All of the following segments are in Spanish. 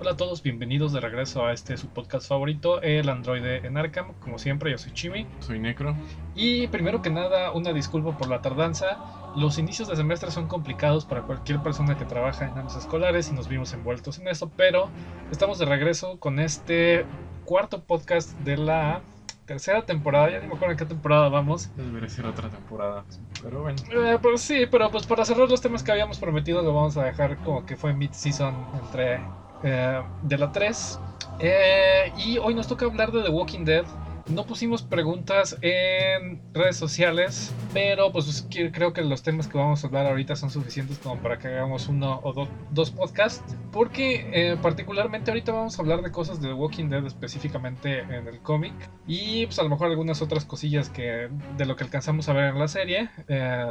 Hola a todos, bienvenidos de regreso a este su podcast favorito, el androide en Arkham. Como siempre, yo soy Chimi. Soy Necro. Y primero que nada, una disculpa por la tardanza. Los inicios de semestre son complicados para cualquier persona que trabaja en años escolares y nos vimos envueltos en eso, pero estamos de regreso con este cuarto podcast de la tercera temporada. Ya ni me acuerdo en qué temporada vamos. Debería ser otra temporada, pero bueno. Eh, pues sí, pero pues para cerrar los temas que habíamos prometido, lo vamos a dejar como que fue mid-season entre eh, de la 3. Eh, y hoy nos toca hablar de The Walking Dead. No pusimos preguntas en redes sociales, pero pues creo que los temas que vamos a hablar ahorita son suficientes como para que hagamos uno o dos podcasts. Porque eh, particularmente ahorita vamos a hablar de cosas de The Walking Dead específicamente en el cómic. Y pues a lo mejor algunas otras cosillas que de lo que alcanzamos a ver en la serie.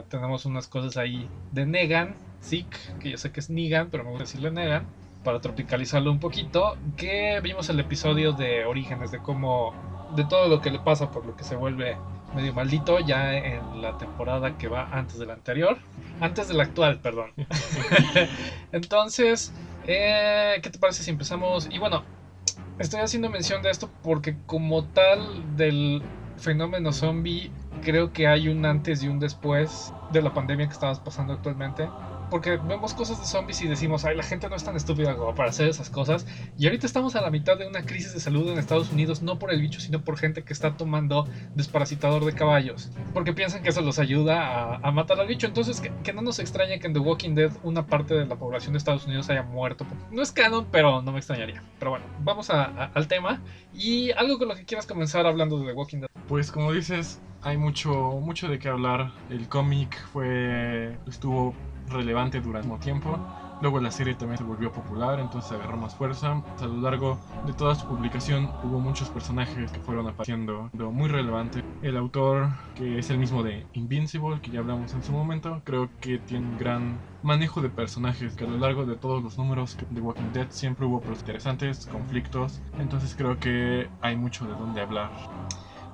tenemos unas cosas ahí de Negan, Zeke, que yo sé que es Negan, pero me gusta decirle Negan para tropicalizarlo un poquito, que vimos el episodio de Orígenes, de cómo, de todo lo que le pasa por lo que se vuelve medio maldito ya en la temporada que va antes de la anterior, antes de la actual, perdón. Entonces, eh, ¿qué te parece si empezamos? Y bueno, estoy haciendo mención de esto porque como tal del fenómeno zombie, creo que hay un antes y un después de la pandemia que estamos pasando actualmente porque vemos cosas de zombies y decimos, ay, la gente no es tan estúpida como para hacer esas cosas. Y ahorita estamos a la mitad de una crisis de salud en Estados Unidos, no por el bicho, sino por gente que está tomando desparasitador de caballos, porque piensan que eso los ayuda a, matar al bicho. Entonces, que, no nos extrañe que en The Walking Dead una parte de la población de Estados Unidos haya muerto. No es canon, pero no me extrañaría. Pero bueno, vamos al tema. Y algo con lo que quieras comenzar hablando de The Walking Dead. Pues como dices, hay mucho, mucho de qué hablar. El cómic fue estuvo relevante durante un tiempo. Luego la serie también se volvió popular, entonces agarró más fuerza. A lo largo de toda su publicación hubo muchos personajes que fueron apareciendo muy relevante. El autor, que es el mismo de Invincible, que ya hablamos en su momento, creo que tiene un gran manejo de personajes, que a lo largo de todos los números de Walking Dead siempre hubo interesantes, conflictos, entonces creo que hay mucho de dónde hablar.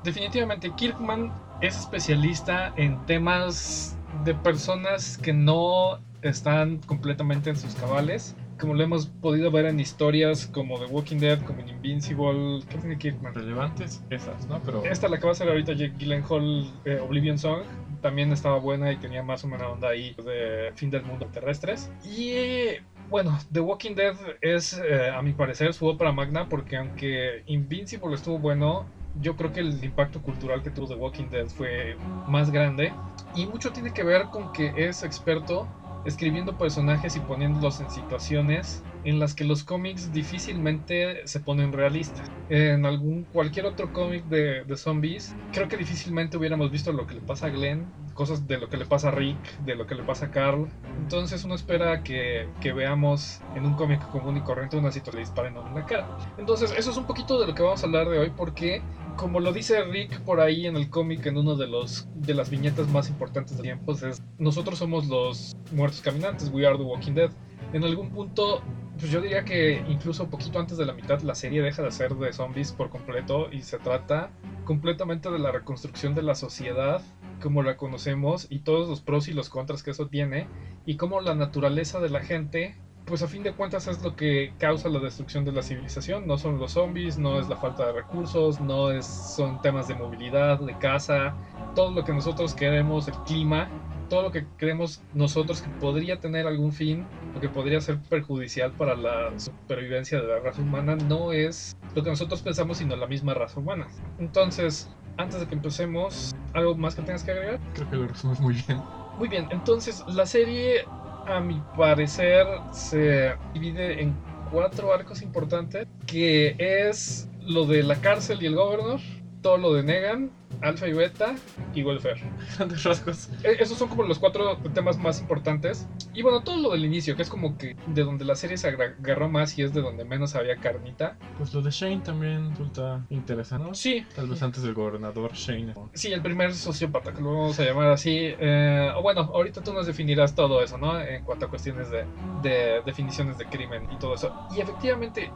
Definitivamente, Kirkman es especialista en temas de personas que no están completamente en sus cabales. Como lo hemos podido ver en historias como The Walking Dead, como en Invincible. ¿Qué tiene Kirkman? Relevantes esas, ¿no? Pero... Esta, la que va a ser ahorita Jake Gyllenhaal, eh, Oblivion Song, también estaba buena y tenía más o menos onda ahí de fin del mundo terrestres. Y bueno, The Walking Dead es, eh, a mi parecer, su ópera magna porque aunque Invincible estuvo bueno, yo creo que el impacto cultural que tuvo The Walking Dead fue más grande. Y mucho tiene que ver con que es experto escribiendo personajes y poniéndolos en situaciones en las que los cómics difícilmente se ponen realistas. En algún cualquier otro cómic de, de, zombies, creo que difícilmente hubiéramos visto lo que le pasa a Glenn, cosas de lo que le pasa a Rick, de lo que le pasa a Carl. Entonces uno espera que, que veamos en un cómic común y corriente una situación le disparen en la cara. Entonces eso es un poquito de lo que vamos a hablar de hoy porque como lo dice Rick por ahí en el cómic, en uno de los de las viñetas más importantes de tiempos, es nosotros somos los muertos caminantes, we are the walking dead. En algún punto, pues yo diría que incluso poquito antes de la mitad, la serie deja de ser de zombies por completo y se trata completamente de la reconstrucción de la sociedad como la conocemos y todos los pros y los contras que eso tiene y cómo la naturaleza de la gente pues a fin de cuentas es lo que causa la destrucción de la civilización. No son los zombies, no es la falta de recursos, no es, son temas de movilidad, de casa, todo lo que nosotros queremos, el clima, todo lo que creemos nosotros que podría tener algún fin o que podría ser perjudicial para la supervivencia de la raza humana, no es lo que nosotros pensamos, sino la misma raza humana. Entonces, antes de que empecemos, ¿algo más que tengas que agregar? Creo que lo resumes muy bien. Muy bien, entonces la serie a mi parecer, se divide en cuatro arcos importantes, que es lo de la cárcel y el gobernador, todo lo de Negan, Alpha y Beta y Welfare. rasgos. E, esos son como los cuatro temas más importantes. Y bueno, todo lo del inicio, que es como que de donde la serie se agarró más y es de donde menos había carnita. Pues lo de Shane también resulta interesante, ¿no? Sí. Tal vez antes del gobernador Shane. Sí, el primer sociópata, que lo vamos a llamar así. Eh, bueno, ahorita tú nos definirás todo eso, ¿no? En cuanto a cuestiones de, de definiciones de crimen y todo eso. Y efectivamente,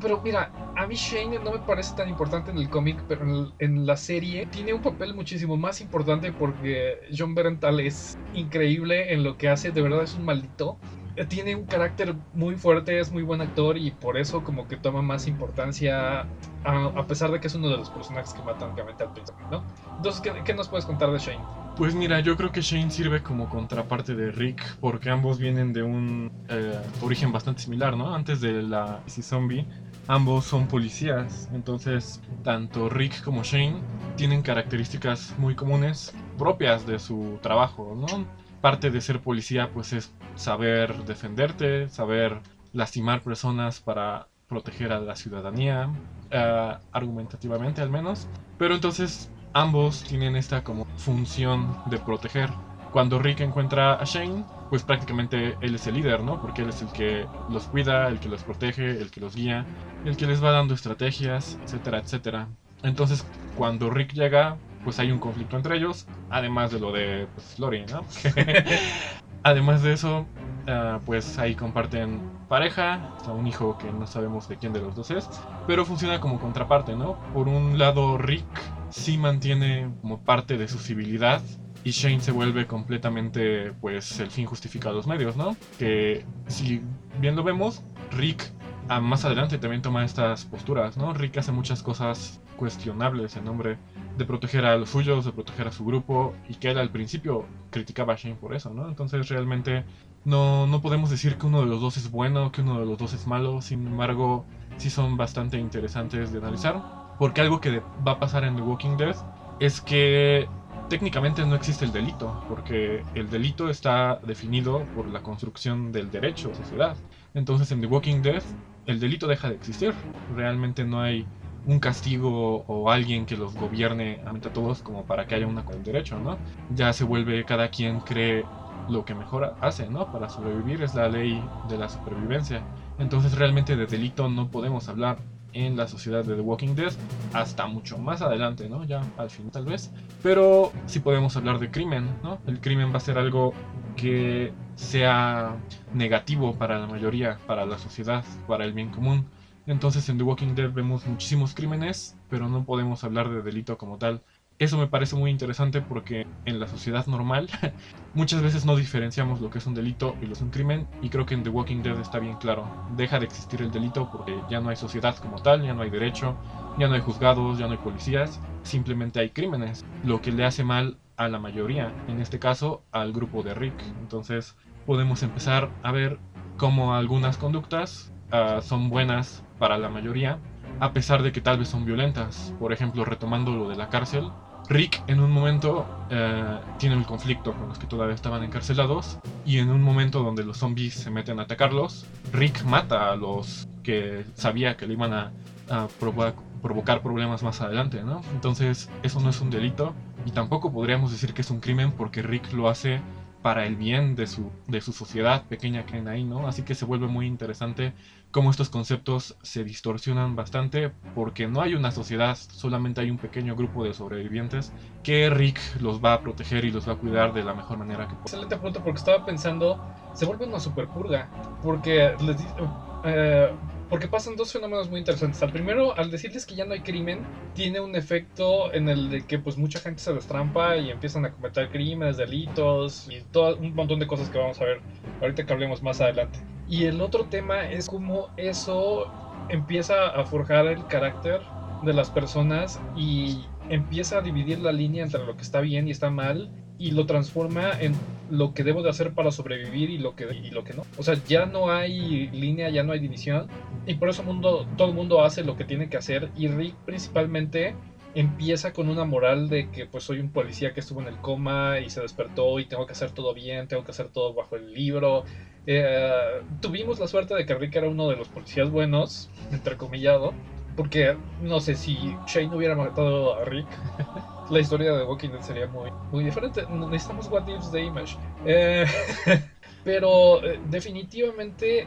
pero mira, a mí Shane no me parece tan importante en el cómic, pero en, en la serie tiene un papel muchísimo más importante porque John Berenthal es increíble en lo que hace, de verdad es un maldito. tiene un carácter muy fuerte, es muy buen actor y por eso como que toma más importancia a, pesar de que es uno de los personajes que matan obviamente al principio, ¿no? Entonces, ¿qué, nos puedes contar de Shane? Pues mira, yo creo que Shane sirve como contraparte de Rick porque ambos vienen de un eh, origen bastante similar, ¿no? Antes de la Zombie, ambos son policías, entonces tanto Rick como Shane tienen características muy comunes propias de su trabajo, ¿no? Parte de ser policía pues es saber defenderte, saber lastimar personas para proteger a la ciudadanía, uh, argumentativamente al menos. Pero entonces ambos tienen esta como función de proteger. Cuando Rick encuentra a Shane, pues prácticamente él es el líder, ¿no? Porque él es el que los cuida, el que los protege, el que los guía, el que les va dando estrategias, etcétera, etcétera. Entonces, cuando Rick llega, pues hay un conflicto entre ellos, además de lo de pues, ¿no? además de eso, uh, pues ahí comparten pareja, hasta un hijo que no sabemos de quién de los dos es, pero funciona como contraparte, ¿no? Por un lado, Rick sí mantiene como parte de su civilidad y Shane se vuelve completamente, pues, el fin justifica los medios, ¿no? Que si bien lo vemos, Rick ah, más adelante también toma estas posturas, ¿no? Rick hace muchas cosas cuestionables en nombre de proteger a los suyos, de proteger a su grupo, y que él al principio criticaba a Shane por eso, ¿no? Entonces realmente no, no podemos decir que uno de los dos es bueno, que uno de los dos es malo, sin embargo, sí son bastante interesantes de analizar. Porque algo que va a pasar en The Walking Dead es que técnicamente no existe el delito, porque el delito está definido por la construcción del derecho sociedad. Entonces en The Walking Dead el delito deja de existir. Realmente no hay un castigo o alguien que los gobierne a todos como para que haya una con derecho, ¿no? Ya se vuelve cada quien cree lo que mejor hace, ¿no? Para sobrevivir es la ley de la supervivencia. Entonces realmente de delito no podemos hablar en la sociedad de The Walking Dead hasta mucho más adelante, ¿no? Ya al fin tal vez. Pero sí podemos hablar de crimen, ¿no? El crimen va a ser algo que sea negativo para la mayoría, para la sociedad, para el bien común. Entonces en The Walking Dead vemos muchísimos crímenes, pero no podemos hablar de delito como tal. Eso me parece muy interesante porque en la sociedad normal muchas veces no diferenciamos lo que es un delito y lo que es un crimen y creo que en The Walking Dead está bien claro. Deja de existir el delito porque ya no hay sociedad como tal, ya no hay derecho, ya no hay juzgados, ya no hay policías, simplemente hay crímenes, lo que le hace mal a la mayoría, en este caso al grupo de Rick. Entonces podemos empezar a ver cómo algunas conductas uh, son buenas para la mayoría, a pesar de que tal vez son violentas. Por ejemplo, retomando lo de la cárcel, Rick en un momento eh, tiene un conflicto con los que todavía estaban encarcelados y en un momento donde los zombies se meten a atacarlos, Rick mata a los que sabía que le iban a, provocar problemas más adelante, ¿no? Entonces eso no es un delito y tampoco podríamos decir que es un crimen porque Rick lo hace para el bien de su, de su sociedad pequeña que hay ahí, ¿no? Así que se vuelve muy interesante cómo estos conceptos se distorsionan bastante porque no hay una sociedad, solamente hay un pequeño grupo de sobrevivientes que Rick los va a proteger y los va a cuidar de la mejor manera que pueda. Excelente punto porque estaba pensando, se vuelve una super purga porque les eh, porque pasan dos fenómenos muy interesantes. Al primero, al decirles que ya no hay crimen, tiene un efecto en el de que pues mucha gente se destrampa y empiezan a cometer crímenes, delitos y todo un montón de cosas que vamos a ver ahorita que hablemos más adelante. Y el otro tema es cómo eso empieza a forjar el carácter de las personas y empieza a dividir la línea entre lo que está bien y está mal y lo transforma en lo que debo de hacer para sobrevivir y lo que y lo que no. O sea, ya no hay línea, ya no hay división y por eso mundo, todo el mundo hace lo que tiene que hacer y Rick principalmente empieza con una moral de que pues soy un policía que estuvo en el coma y se despertó y tengo que hacer todo bien, tengo que hacer todo bajo el libro eh, tuvimos la suerte de que Rick era uno de los policías buenos, entrecomillado, porque no sé si Shane hubiera matado a Rick, la historia de Walking Dead sería muy, muy diferente. Necesitamos What Ifs de Image. Eh, pero eh, definitivamente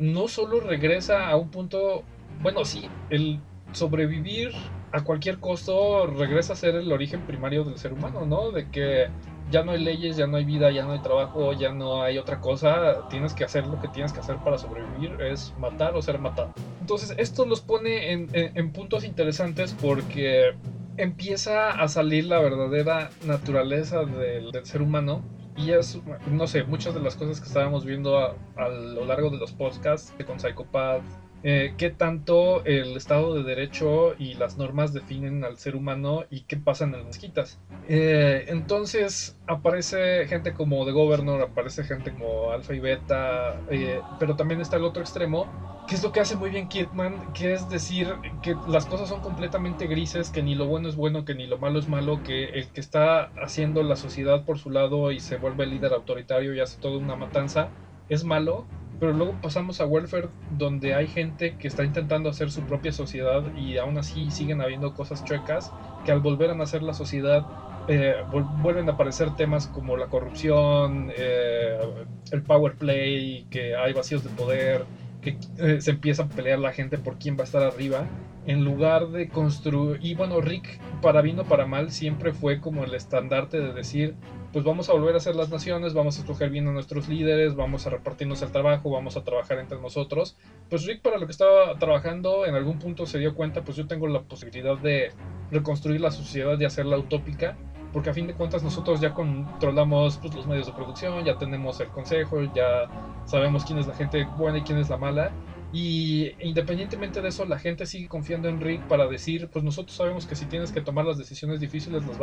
no solo regresa a un punto, bueno, sí, el sobrevivir a cualquier costo regresa a ser el origen primario del ser humano, ¿no? De que ya no hay leyes, ya no hay vida, ya no hay trabajo, ya no hay otra cosa, tienes que hacer lo que tienes que hacer para sobrevivir, es matar o ser matado. Entonces esto los pone en, puntos interesantes porque empieza a salir la verdadera naturaleza del, ser humano. Y es, no sé, muchas de las cosas que estábamos viendo a, a lo largo de los podcasts con Psychopath, eh, qué tanto el Estado de Derecho y las normas definen al ser humano y qué pasa en las mezquitas. Eh, entonces aparece gente como The Governor, aparece gente como Alpha y Beta, eh, pero también está el otro extremo, que es lo que hace muy bien Kirkman, que es decir que las cosas son completamente grises, que ni lo bueno es bueno, que ni lo malo es malo, que el que está haciendo la sociedad por su lado y se vuelve el líder autoritario y hace toda una matanza es malo pero luego pasamos a welfare donde hay gente que está intentando hacer su propia sociedad y aún así siguen habiendo cosas chuecas que al volver a nacer la sociedad eh, vuelven a aparecer temas como la corrupción, eh, el power play, que hay vacíos de poder, que eh, se empieza a pelear la gente por quién va a estar arriba, en lugar de construir... Y bueno, Rick, para bien o para mal, siempre fue como el estandarte de decir, pues vamos a volver a ser las naciones, vamos a escoger bien a nuestros líderes, vamos a repartirnos el trabajo, vamos a trabajar entre nosotros. Pues Rick para lo que estaba trabajando en algún punto se dio cuenta, pues yo tengo la posibilidad de reconstruir la sociedad y hacerla utópica, porque a fin de cuentas nosotros ya controlamos pues, los medios de producción, ya tenemos el consejo, ya sabemos quién es la gente buena y quién es la mala, y independientemente de eso, la gente sigue confiando en Rick para decir, pues nosotros sabemos que si tienes que tomar las decisiones difíciles, las,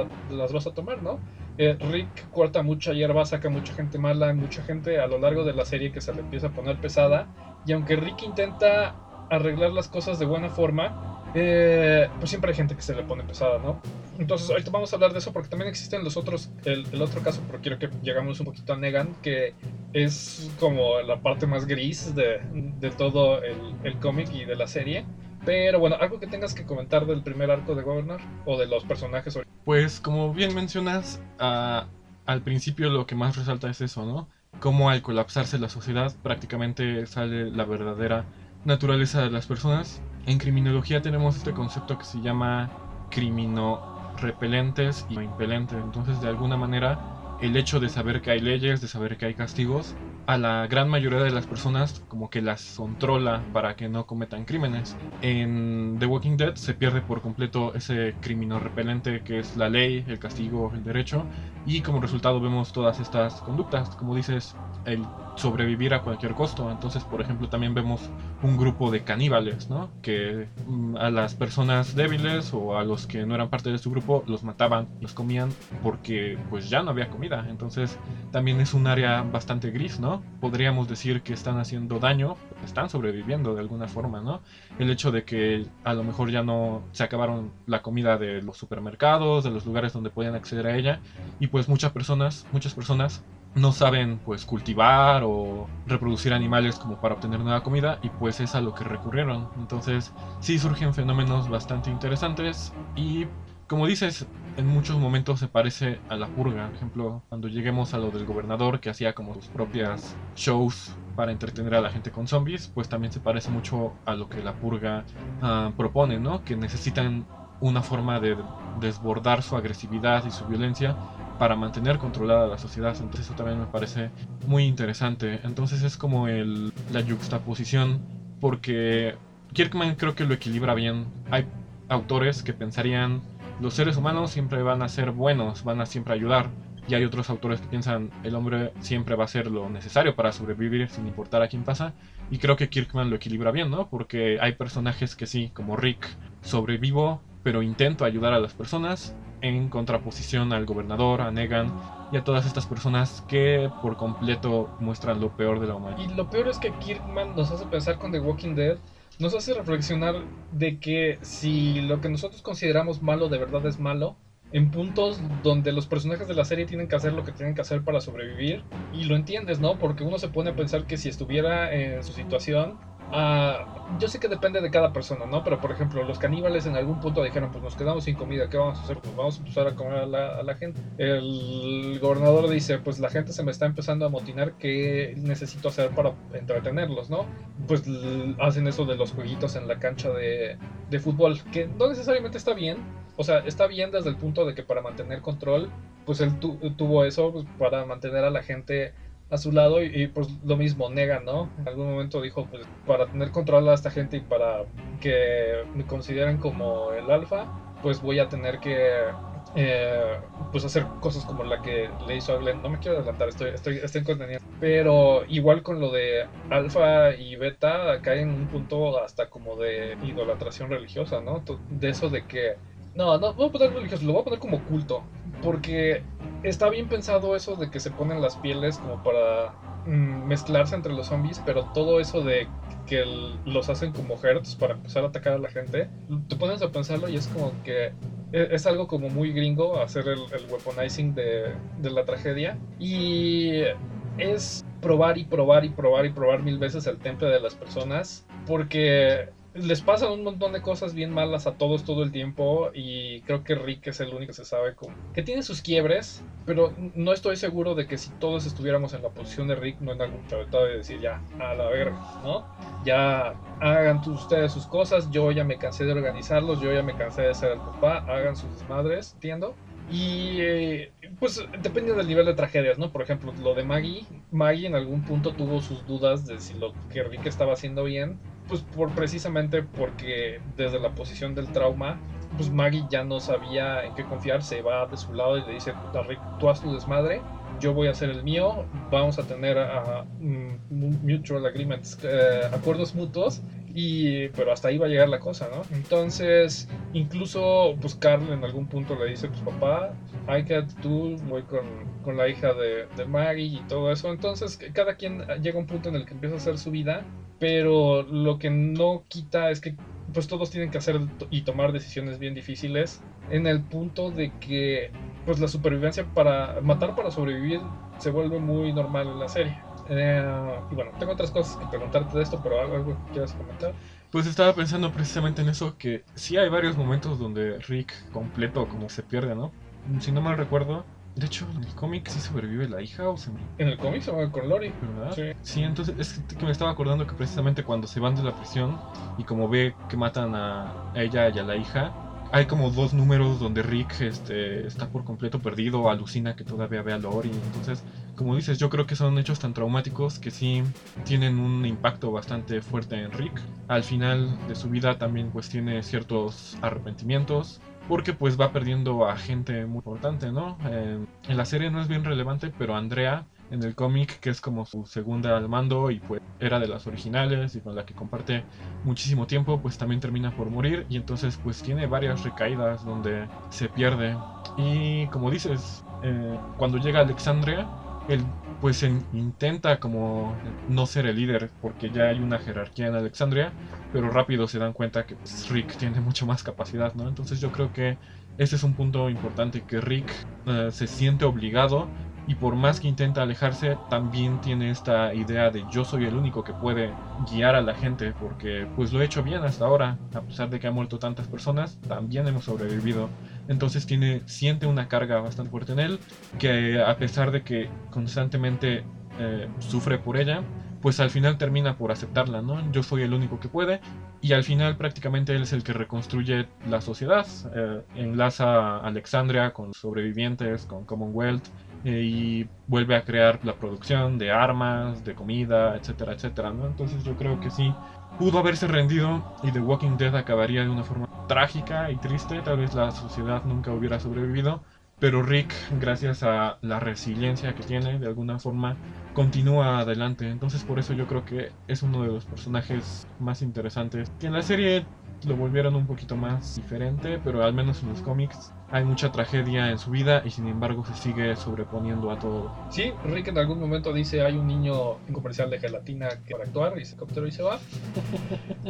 vas a tomar, ¿no? Eh, Rick corta mucha hierba, saca mucha gente mala, mucha gente a lo largo de la serie que se le empieza a poner pesada. Y aunque Rick intenta arreglar las cosas de buena forma, eh, pues siempre hay gente que se le pone pesada, ¿no? Entonces, ahorita vamos a hablar de eso porque también existen los otros, el, otro caso, pero quiero que llegamos un poquito a Negan, que es como la parte más gris de, de todo el, el cómic y de la serie. Pero bueno, algo que tengas que comentar del primer arco de Governor o de los personajes. Pues como bien mencionas, al principio lo que más resalta es eso, ¿no? Como al colapsarse la sociedad prácticamente sale la verdadera naturaleza de las personas en criminología tenemos este concepto que se llama crimino repelentes y impelentes. Entonces, de alguna manera, el hecho de saber que hay leyes, de saber que hay castigos, a la gran mayoría de las personas como que las controla para que no cometan crímenes. En The Walking Dead se pierde por completo ese crimino repelente que es la ley, el castigo, el derecho, y como resultado vemos todas estas conductas, como dices, el sobrevivir a cualquier costo. Entonces, por ejemplo, también vemos un grupo de caníbales, ¿no? Que mm, a las personas débiles o a los que no eran parte de su grupo los mataban, los comían porque pues ya no había comida. Entonces, también es un área bastante gris, ¿no? Podríamos decir que están haciendo daño, están sobreviviendo de alguna forma, ¿no? El hecho de que a lo mejor ya no se acabaron la comida de los supermercados, de los lugares donde podían acceder a ella y pues muchas personas, muchas personas no saben pues cultivar o reproducir animales como para obtener nueva comida y pues es a lo que recurrieron. Entonces sí surgen fenómenos bastante interesantes y como dices, en muchos momentos se parece a la purga. Por ejemplo, cuando lleguemos a lo del gobernador que hacía como sus propias shows para entretener a la gente con zombies, pues también se parece mucho a lo que la purga ah, propone, ¿no? Que necesitan una forma de desbordar su agresividad y su violencia para mantener controlada la sociedad. Entonces eso también me parece muy interesante. Entonces es como el, la yuxtaposición porque Kirkman creo que lo equilibra bien. Hay autores que pensarían los seres humanos siempre van a ser buenos, van a siempre ayudar. Y hay otros autores que piensan el hombre siempre va a hacer lo necesario para sobrevivir sin importar a quién pasa. Y creo que Kirkman lo equilibra bien, ¿no? Porque hay personajes que sí, como Rick, sobrevivo, pero intento ayudar a las personas en contraposición al gobernador, a Negan y a todas estas personas que por completo muestran lo peor de la humanidad. Y lo peor es que Kirkman nos hace pensar con The Walking Dead, nos hace reflexionar de que si lo que nosotros consideramos malo de verdad es malo, en puntos donde los personajes de la serie tienen que hacer lo que tienen que hacer para sobrevivir, y lo entiendes, ¿no? Porque uno se pone a pensar que si estuviera en su situación, Uh, yo sé que depende de cada persona, ¿no? Pero por ejemplo, los caníbales en algún punto dijeron, pues nos quedamos sin comida, ¿qué vamos a hacer? Pues vamos a empezar a comer a la, gente. El gobernador dice, pues la gente se me está empezando a motinar, ¿qué necesito hacer para entretenerlos, ¿no? Pues hacen eso de los jueguitos en la cancha de, de fútbol, que no necesariamente está bien. O sea, está bien desde el punto de que para mantener control, pues él tuvo eso pues, para mantener a la gente a su lado y, pues lo mismo, Negan, ¿no? En algún momento dijo, pues para tener control a esta gente y para que me consideren como el alfa, pues voy a tener que eh, pues hacer cosas como la que le hizo a. No me quiero adelantar, estoy, estoy, estoy en contenido. Pero igual con lo de Alfa y Beta, cae en un punto hasta como de idolatración religiosa, ¿no? De eso de que. No, no voy a poner religioso, lo voy a poner como culto. Porque está bien pensado eso de que se ponen las pieles como para mm, mezclarse entre los zombies, pero todo eso de que los hacen como hertz para empezar a atacar a la gente, te pones a pensarlo y es como que e, es algo como muy gringo hacer el, weaponizing de, de, la tragedia y es probar y probar y probar y probar mil veces el temple de las personas porque les pasan un montón de cosas bien malas a todos todo el tiempo y creo que Rick es el único que se sabe cómo. que tiene sus quiebres, pero no estoy seguro de que si todos estuviéramos en la posición de Rick no en algún de decir ya, a la verga, ¿no? Ya hagan ustedes sus cosas, yo ya me cansé de organizarlos, yo ya me cansé de ser el papá, hagan sus desmadres, entiendo. Y eh, pues depende del nivel de tragedias, ¿no? Por ejemplo, lo de Maggie. Maggie en algún punto tuvo sus dudas de si lo que Rick estaba haciendo bien. Pues por precisamente porque desde la posición del trauma, pues Maggie ya no sabía en qué confiar, se va de su lado y le dice, Rick, tú haz tu desmadre, yo voy a hacer el mío, vamos a tener uh, mutual agreements, eh, acuerdos mutuos y, pero hasta ahí va a llegar la cosa, ¿no? Entonces, incluso, pues Carl en algún punto le dice, pues papá, hay que tú, voy con, con la hija de, de, Maggie y todo eso. Entonces, cada quien llega a un punto en el que empieza a hacer su vida, pero lo que no quita es que pues todos tienen que hacer y tomar decisiones bien difíciles en el punto de que pues la supervivencia para matar para sobrevivir se vuelve muy normal en la serie. Eh, y bueno, tengo otras cosas que preguntarte de esto, pero algo que quieras comentar. Pues estaba pensando precisamente en eso, que sí hay varios momentos donde Rick completo como se pierde, ¿no? Si no mal recuerdo, de hecho, en el cómic sí sobrevive la hija o se En el cómic se va con Lori. ¿Verdad? Sí. Sí, entonces es que me estaba acordando que precisamente cuando se van de la prisión y como ve que matan a ella y a la hija, hay como dos números donde Rick este, está por completo perdido, alucina que todavía ve a Lori. Entonces, como dices, yo creo que son hechos tan traumáticos que sí tienen un impacto bastante fuerte en Rick. Al final de su vida también pues tiene ciertos arrepentimientos. Porque pues va perdiendo a gente muy importante, ¿no? en la serie no es bien relevante, pero Andrea en el cómic, que es como su segunda al mando y pues era de las originales y con la que comparte muchísimo tiempo, pues también termina por morir y entonces pues tiene varias recaídas donde se pierde. Y como dices, eh, cuando llega Alexandria, él pues intenta como no ser el líder porque ya hay una jerarquía en Alexandria, pero rápido se dan cuenta que pues, Rick tiene mucho más capacidad, ¿no? Entonces yo creo que ese es un punto importante, que Rick eh, se siente obligado y por más que intenta alejarse, también tiene esta idea de yo soy el único que puede guiar a la gente, porque pues lo he hecho bien hasta ahora, a pesar de que han muerto tantas personas, también hemos sobrevivido. Entonces tiene, siente una carga bastante fuerte en él, que a pesar de que constantemente eh, sufre por ella, pues al final termina por aceptarla, ¿no? Yo soy el único que puede y al final prácticamente él es el que reconstruye la sociedad, eh, enlaza a Alexandria con sobrevivientes, con Commonwealth y vuelve a crear la producción de armas, de comida, etcétera, etcétera, ¿no? Entonces yo creo que sí, pudo haberse rendido y The Walking Dead acabaría de una forma trágica y triste, tal vez la sociedad nunca hubiera sobrevivido, pero Rick, gracias a la resiliencia que tiene, de alguna forma, continúa adelante. Entonces por eso yo creo que es uno de los personajes más interesantes. Que en la serie lo volvieron un poquito más diferente, pero al menos en los cómics hay mucha tragedia en su vida y sin embargo se sigue sobreponiendo a todo. Sí, Rick en algún momento dice hay un niño en comercial de gelatina que para actuar y se y se va.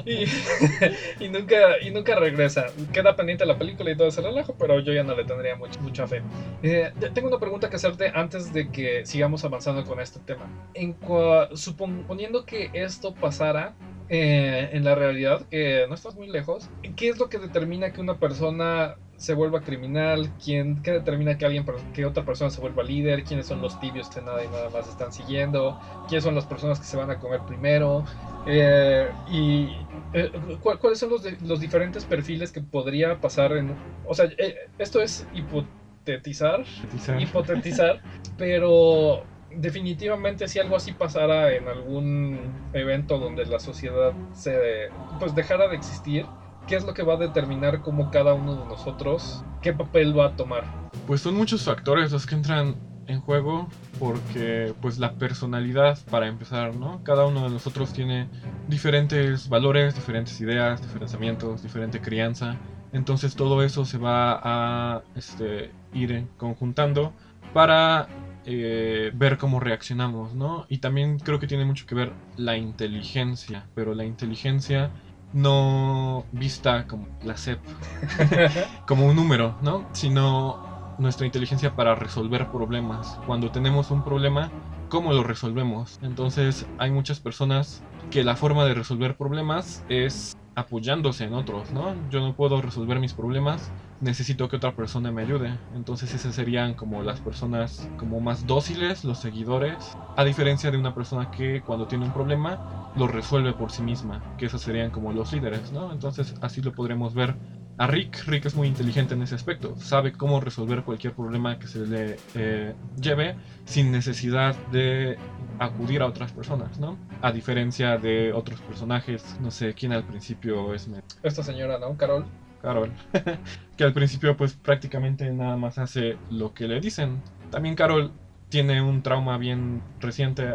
y, nunca, y nunca regresa. Queda pendiente la película y todo ese relajo, pero yo ya no le tendría mucha, mucha fe. Eh, tengo una pregunta que hacerte antes de que sigamos avanzando con este tema. En suponiendo que esto pasara, eh, en la realidad, que no estás muy lejos, ¿qué es lo que determina que una persona se vuelva criminal? ¿Quién, ¿Qué determina que alguien que otra persona se vuelva líder? ¿Quiénes son los tibios que nada y nada más están siguiendo? ¿Quiénes son las personas que se van a comer primero? Eh, y eh, ¿cuáles son los, los diferentes perfiles que podría pasar en... O sea, esto es hipotetizar, hipotetizar, hipotetizar pero definitivamente si algo así pasara en algún evento donde la sociedad se pues dejara de existir, ¿qué es lo que va a determinar cómo cada uno de nosotros, qué papel va a tomar? Pues son muchos factores los que entran en juego porque pues la personalidad para empezar, ¿no? Cada uno de nosotros tiene diferentes valores, diferentes ideas, diferentes pensamientos, diferente crianza. Entonces todo eso se va a este, ir conjuntando para eh, ver cómo reaccionamos, ¿no? Y también creo que tiene mucho que ver la inteligencia, pero la inteligencia no vista como la CEP, como un número, ¿no? Sino nuestra inteligencia para resolver problemas. Cuando tenemos un problema, ¿cómo lo resolvemos? Entonces hay muchas personas que la forma de resolver problemas es apoyándose en otros, ¿no? Yo no puedo resolver mis problemas, necesito que otra persona me ayude. Entonces esas serían como las personas como más dóciles, los seguidores, a diferencia de una persona que cuando tiene un problema lo resuelve por sí misma, que esos serían como los líderes, ¿no? Entonces así lo podremos ver a Rick. Rick es muy inteligente en ese aspecto. Sabe cómo resolver cualquier problema que se le eh, lleve sin necesidad de acudir a otras personas, ¿no? A diferencia de otros personajes, no sé quién al principio es... Esta señora, ¿no? Carol. Carol. que al principio pues prácticamente nada más hace lo que le dicen. También Carol tiene un trauma bien reciente,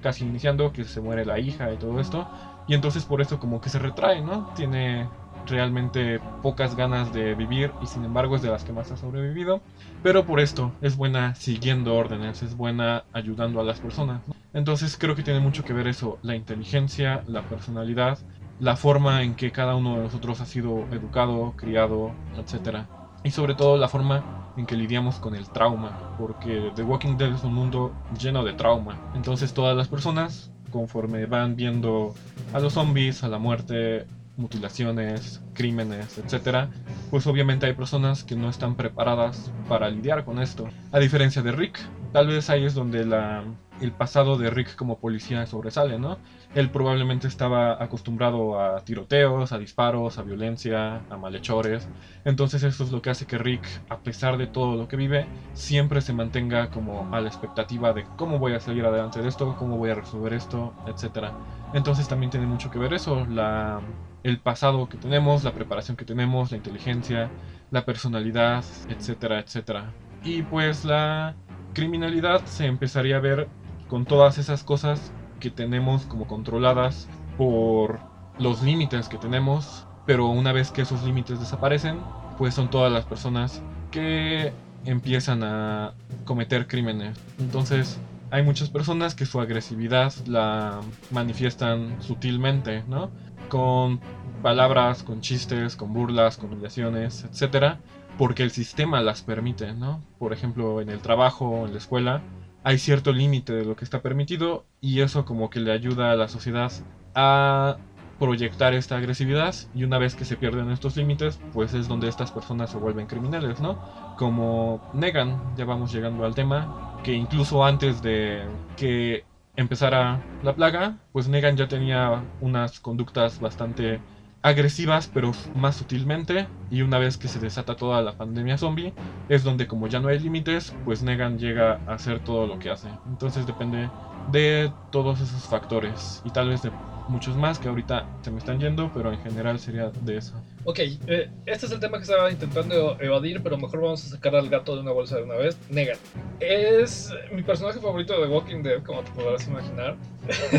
casi iniciando, que se muere la hija y todo esto. Y entonces por eso como que se retrae, ¿no? Tiene realmente pocas ganas de vivir y sin embargo es de las que más ha sobrevivido. Pero por esto es buena siguiendo órdenes, es buena ayudando a las personas. Entonces creo que tiene mucho que ver eso, la inteligencia, la personalidad, la forma en que cada uno de nosotros ha sido educado, criado, etc. Y sobre todo la forma en que lidiamos con el trauma, porque The Walking Dead es un mundo lleno de trauma. Entonces todas las personas, conforme van viendo a los zombies, a la muerte, mutilaciones, crímenes, etcétera, pues obviamente hay personas que no están preparadas para lidiar con esto. A diferencia de Rick, tal vez ahí es donde la, el pasado de Rick como policía sobresale, ¿no? Él probablemente estaba acostumbrado a tiroteos, a disparos, a violencia, a malhechores. Entonces eso es lo que hace que Rick, a pesar de todo lo que vive, siempre se mantenga como a la expectativa de cómo voy a salir adelante de esto, cómo voy a resolver esto, etcétera. Entonces también tiene mucho que ver eso, la el pasado que tenemos, la preparación que tenemos, la inteligencia, la personalidad, etcétera, etcétera. Y pues la criminalidad se empezaría a ver con todas esas cosas que tenemos como controladas por los límites que tenemos, pero una vez que esos límites desaparecen, pues son todas las personas que empiezan a cometer crímenes. Entonces, hay muchas personas que su agresividad la manifiestan sutilmente, ¿no? con palabras, con chistes, con burlas, con humillaciones, etcétera, porque el sistema las permite, ¿no? Por ejemplo, en el trabajo, en la escuela, hay cierto límite de lo que está permitido y eso como que le ayuda a la sociedad a proyectar esta agresividad y una vez que se pierden estos límites, pues es donde estas personas se vuelven criminales, ¿no? Como Negan, ya vamos llegando al tema, que incluso antes de que empezara la plaga, pues Negan ya tenía unas conductas bastante agresivas, pero más sutilmente, y una vez que se desata toda la pandemia zombie, es donde como ya no hay límites, pues Negan llega a hacer todo lo que hace. Entonces depende de todos esos factores y tal vez de muchos más que ahorita se me están yendo, pero en general sería de eso. Ok, eh, este es el tema que estaba intentando evadir, pero mejor vamos a sacar al gato de una bolsa de una vez. Negan. Es mi personaje favorito de Walking Dead, como te podrás imaginar.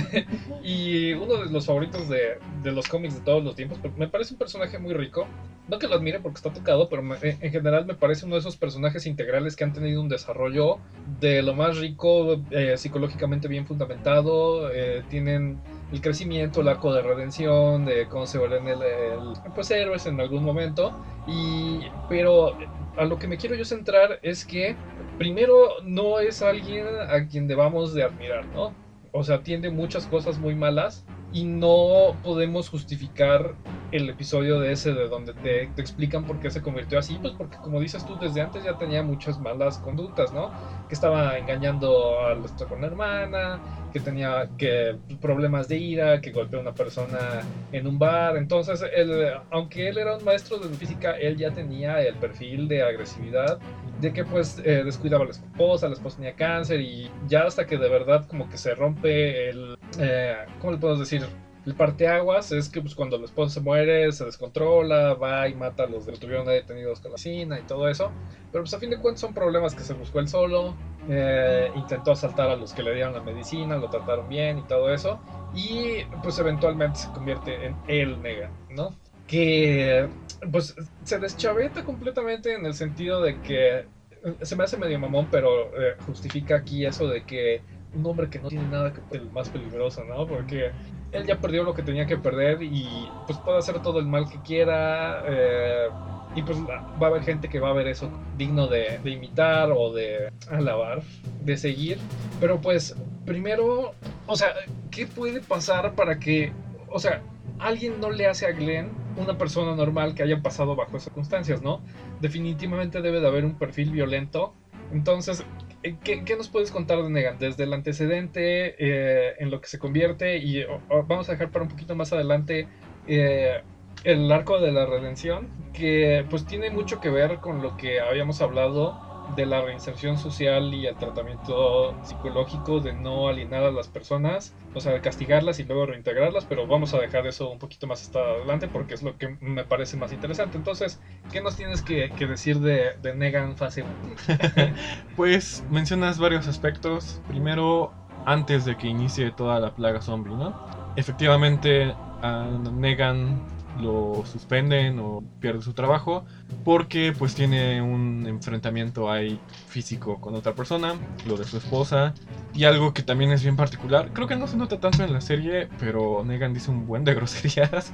y uno de los favoritos de, de, los cómics de todos los tiempos. Me parece un personaje muy rico. No que lo admire porque está tocado, pero en general me parece uno de esos personajes integrales que han tenido un desarrollo de lo más rico, eh, psicológicamente bien fundamentado. Eh, tienen el crecimiento, el arco de redención, de cómo se vuelven el, pues, héroes en algún momento. Y, pero a lo que me quiero yo centrar es que primero no es alguien a quien debamos de admirar, ¿no? O sea, tiene muchas cosas muy malas y no podemos justificar el episodio de ese de donde te, te, explican por qué se convirtió así, pues porque como dices tú, desde antes ya tenía muchas malas conductas, ¿no? Que estaba engañando a la, con la hermana, que tenía que, problemas de ira, que golpeó a una persona en un bar, entonces, él, aunque él era un maestro de física, él ya tenía el perfil de agresividad, de que pues eh, descuidaba a la esposa, la esposa tenía cáncer y ya hasta que de verdad como que se rompe el, eh, ¿cómo le podemos decir? El parteaguas es que pues, cuando el esposo se muere, se descontrola, va y mata a los que tuvieron detenidos con la cina y todo eso. Pero pues a fin de cuentas son problemas que se buscó él solo. Eh, intentó asaltar a los que le dieron la medicina, lo trataron bien y todo eso. Y pues eventualmente se convierte en el Negan, ¿no? Que pues se deschaveta completamente en el sentido de que eh, se me hace medio mamón, pero eh, justifica aquí eso de que un hombre que no tiene nada que el más peligroso, ¿no? Porque él ya perdió lo que tenía que perder y pues puede hacer todo el mal que quiera. Eh, y pues va a haber gente que va a ver eso digno de, imitar o de alabar, de seguir. Pero pues primero, o sea, ¿qué puede pasar para que, o sea, alguien no le hace a Glenn una persona normal que haya pasado bajo circunstancias, ¿no? Definitivamente debe de haber un perfil violento. Entonces, ¿Qué, ¿Qué, nos puedes contar de Negan? Desde el antecedente, eh, en lo que se convierte, y vamos a dejar para un poquito más adelante eh, el arco de la redención, que pues tiene mucho que ver con lo que habíamos hablado de la reinserción social y el tratamiento psicológico de no alienar a las personas, o sea, de castigarlas y luego reintegrarlas, pero vamos a dejar eso un poquito más hasta adelante porque es lo que me parece más interesante. Entonces, ¿qué nos tienes que, decir de, Negan fase pues mencionas varios aspectos. Primero, antes de que inicie toda la plaga zombie, ¿no? Efectivamente, Negan lo suspenden o pierde su trabajo porque pues tiene un enfrentamiento ahí físico con otra persona, lo de su esposa y algo que también es bien particular, creo que no se nota tanto en la serie, pero Negan dice un buen de groserías,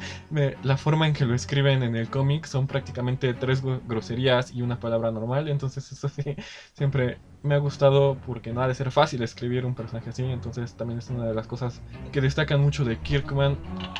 la forma en que lo escriben en el cómic son prácticamente tres groserías y una palabra normal, entonces eso sí, siempre me ha gustado porque no ha de ser fácil escribir un personaje así, entonces también es una de las cosas que destacan mucho de Kirkman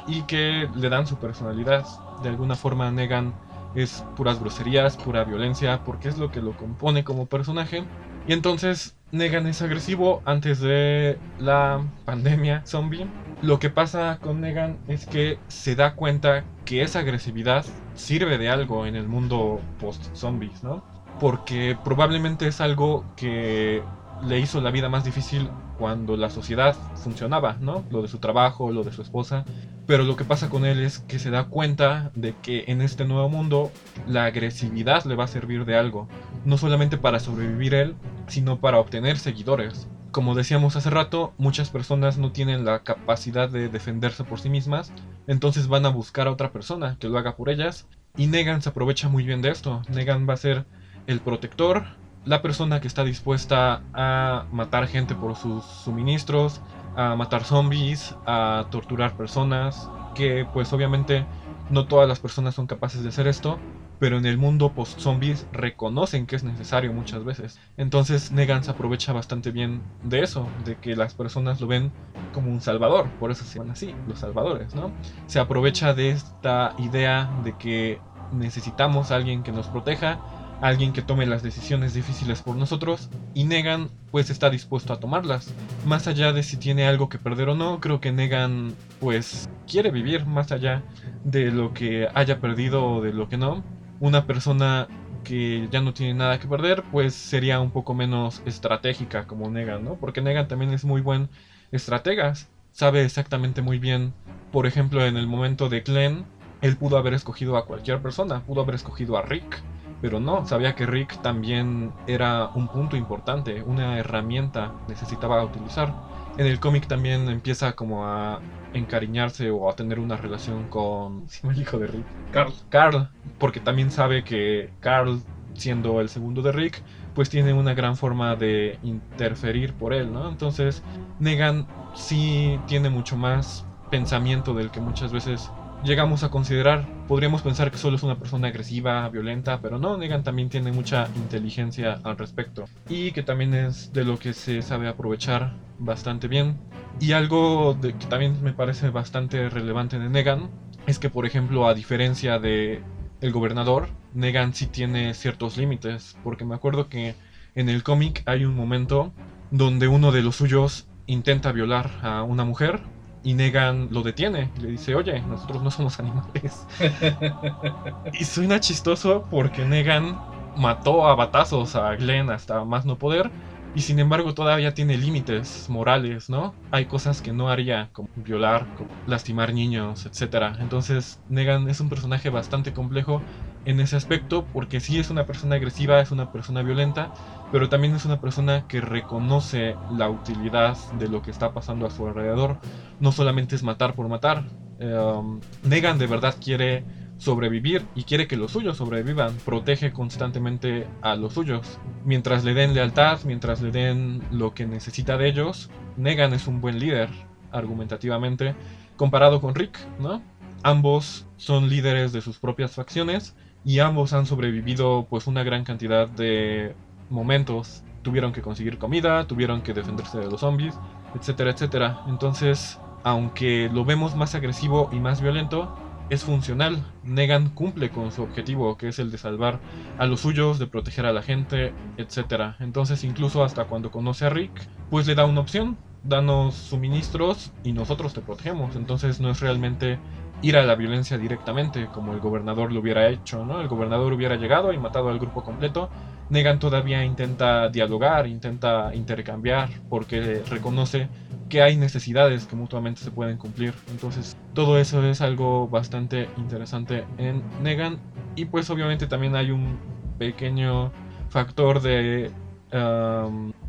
y que le dan su personalidad. De alguna forma Negan es puras groserías, pura violencia, porque es lo que lo compone como personaje. Y entonces Negan es agresivo antes de la pandemia zombie. Lo que pasa con Negan es que se da cuenta que esa agresividad sirve de algo en el mundo post-zombies, ¿no? Porque probablemente es algo que le hizo la vida más difícil cuando la sociedad funcionaba, ¿no? Lo de su trabajo, lo de su esposa. Pero lo que pasa con él es que se da cuenta de que en este nuevo mundo la agresividad le va a servir de algo. No solamente para sobrevivir él, sino para obtener seguidores. Como decíamos hace rato, muchas personas no tienen la capacidad de defenderse por sí mismas, entonces van a buscar a otra persona que lo haga por ellas. Y Negan se aprovecha muy bien de esto. Negan va a ser el protector, la persona que está dispuesta a matar gente por sus suministros, a matar zombies, a torturar personas, que pues obviamente no todas las personas son capaces de hacer esto, pero en el mundo post-zombies reconocen que es necesario muchas veces. Entonces Negan se aprovecha bastante bien de eso, de que las personas lo ven como un salvador, por eso se llaman así, los salvadores, ¿no? Se aprovecha de esta idea de que necesitamos a alguien que nos proteja alguien que tome las decisiones difíciles por nosotros y Negan pues está dispuesto a tomarlas. Más allá de si tiene algo que perder o no, creo que Negan pues quiere vivir más allá de lo que haya perdido o de lo que no. Una persona que ya no tiene nada que perder pues sería un poco menos estratégica como Negan, ¿no? Porque Negan también es muy buen estratega, sabe exactamente muy bien, por ejemplo en el momento de Glenn, él pudo haber escogido a cualquier persona, pudo haber escogido a Rick, pero no, sabía que Rick también era un punto importante, una herramienta necesitaba utilizar. En el cómic también empieza como a encariñarse o a tener una relación con el hijo de Rick. Carl. Carl, porque también sabe que Carl, siendo el segundo de Rick, pues tiene una gran forma de interferir por él, ¿no? Entonces, Negan sí tiene mucho más pensamiento del que muchas veces llegamos a considerar. Podríamos pensar que solo es una persona agresiva, violenta, pero no, Negan también tiene mucha inteligencia al respecto. Y que también es de lo que se sabe aprovechar bastante bien. Y algo que también me parece bastante relevante de Negan es que, por ejemplo, a diferencia de el gobernador, Negan sí tiene ciertos límites. Porque me acuerdo que en el cómic hay un momento donde uno de los suyos intenta violar a una mujer y Negan lo detiene. Le dice, oye, nosotros no somos animales. y suena chistoso porque Negan mató a batazos a Glenn hasta más no poder. y sin embargo todavía tiene límites morales, ¿no? Hay cosas que no haría, como violar, como lastimar niños, etc. Entonces Negan es un personaje bastante complejo en ese aspecto porque sí es una persona agresiva, es una persona violenta, pero también es una persona que reconoce la utilidad de lo que está pasando a su alrededor. No solamente es matar por matar. Em, Negan de verdad quiere sobrevivir y quiere que los suyos sobrevivan. Protege constantemente a los suyos. Mientras le den lealtad, mientras le den lo que necesita de ellos, Negan es un buen líder, argumentativamente, comparado con Rick, ¿no? Ambos son líderes de sus propias facciones y ambos han sobrevivido pues una gran cantidad de momentos. Tuvieron que conseguir comida, tuvieron que defenderse de los zombies, etcétera, etcétera. Entonces, aunque lo vemos más agresivo y más violento, es funcional. Negan cumple con su objetivo, que es el de salvar a los suyos, de proteger a la gente, etc. Entonces, incluso hasta cuando conoce a Rick, pues le da una opción. Danos suministros y nosotros te protegemos. Entonces no es realmente ir a la violencia directamente, como el gobernador lo hubiera hecho, ¿no? El gobernador hubiera llegado y matado al grupo completo. Negan todavía intenta dialogar, intenta intercambiar, porque reconoce que hay necesidades que mutuamente se pueden cumplir. Entonces, todo eso es algo bastante interesante en Negan. Y pues obviamente también hay un pequeño factor de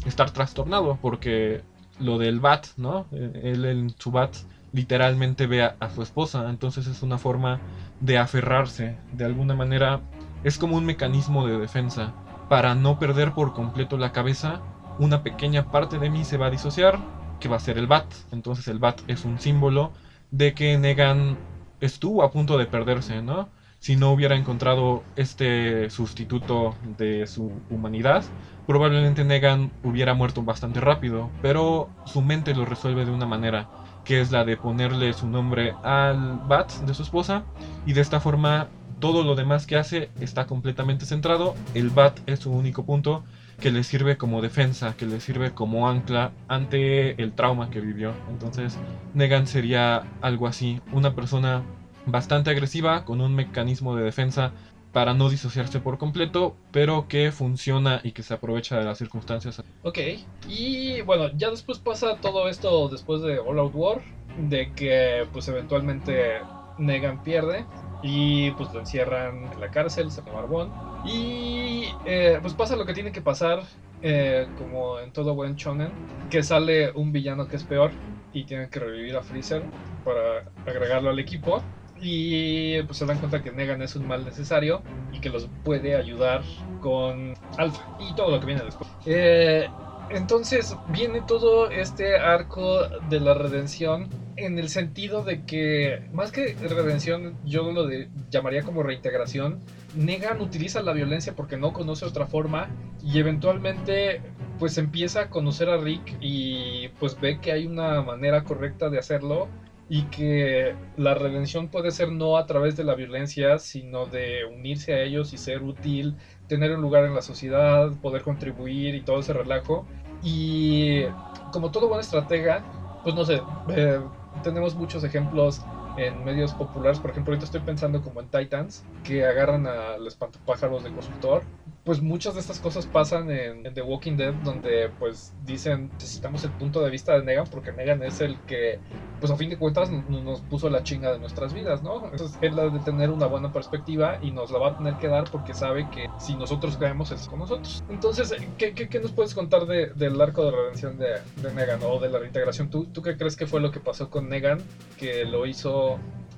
estar trastornado, porque lo del bat, ¿no? Él en su bat literalmente ve a, su esposa, entonces es una forma de aferrarse, de alguna manera es como un mecanismo de defensa. Para no perder por completo la cabeza, una pequeña parte de mí se va a disociar que va a ser el bat. Entonces el bat es un símbolo de que Negan estuvo a punto de perderse, ¿no? Si no hubiera encontrado este sustituto de su humanidad, probablemente Negan hubiera muerto bastante rápido, pero su mente lo resuelve de una manera, que es la de ponerle su nombre al bat de su esposa, y de esta forma todo lo demás que hace está completamente centrado, el bat es su único punto, que le sirve como defensa, que le sirve como ancla ante el trauma que vivió. Entonces, Negan sería algo así, una persona bastante agresiva con un mecanismo de defensa para no disociarse por completo, pero que funciona y que se aprovecha de las circunstancias. Ok, y bueno, ya después pasa todo esto después de All Out War, de que pues eventualmente Negan pierde y pues lo encierran en la cárcel, se llama Arbón. Y eh, pues pasa lo que tiene que pasar, eh, como en todo buen shonen, que sale un villano que es peor y tienen que revivir a Freezer para agregarlo al equipo. Y pues se dan cuenta que Negan es un mal necesario y que los puede ayudar con Alpha y todo lo que viene después. Eh, entonces viene todo este arco de la redención en el sentido de que, más que redención, yo lo llamaría como reintegración. Negan utiliza la violencia porque no conoce otra forma y eventualmente pues empieza a conocer a Rick y pues ve que hay una manera correcta de hacerlo y que la redención puede ser no a través de la violencia, sino de unirse a ellos y ser útil, tener un lugar en la sociedad, poder contribuir y todo ese relajo. Y como todo buen estratega, pues no sé, eh, tenemos muchos ejemplos en medios populares. Por ejemplo, ahorita estoy pensando como en Titans, que agarran al espantapájaros de consultor pues muchas de estas cosas pasan en, The Walking Dead, donde pues dicen necesitamos el punto de vista de Negan, porque Negan es el que, pues a fin de cuentas, nos puso la chinga de nuestras vidas, ¿no? Entonces él ha de tener una buena perspectiva y nos la va a tener que dar porque sabe que si nosotros caemos es con nosotros. Entonces, ¿qué, qué, nos puedes contar de, del arco de redención de, de Negan o de la reintegración? ¿Tú, ¿Tú qué crees que fue lo que pasó con Negan que lo hizo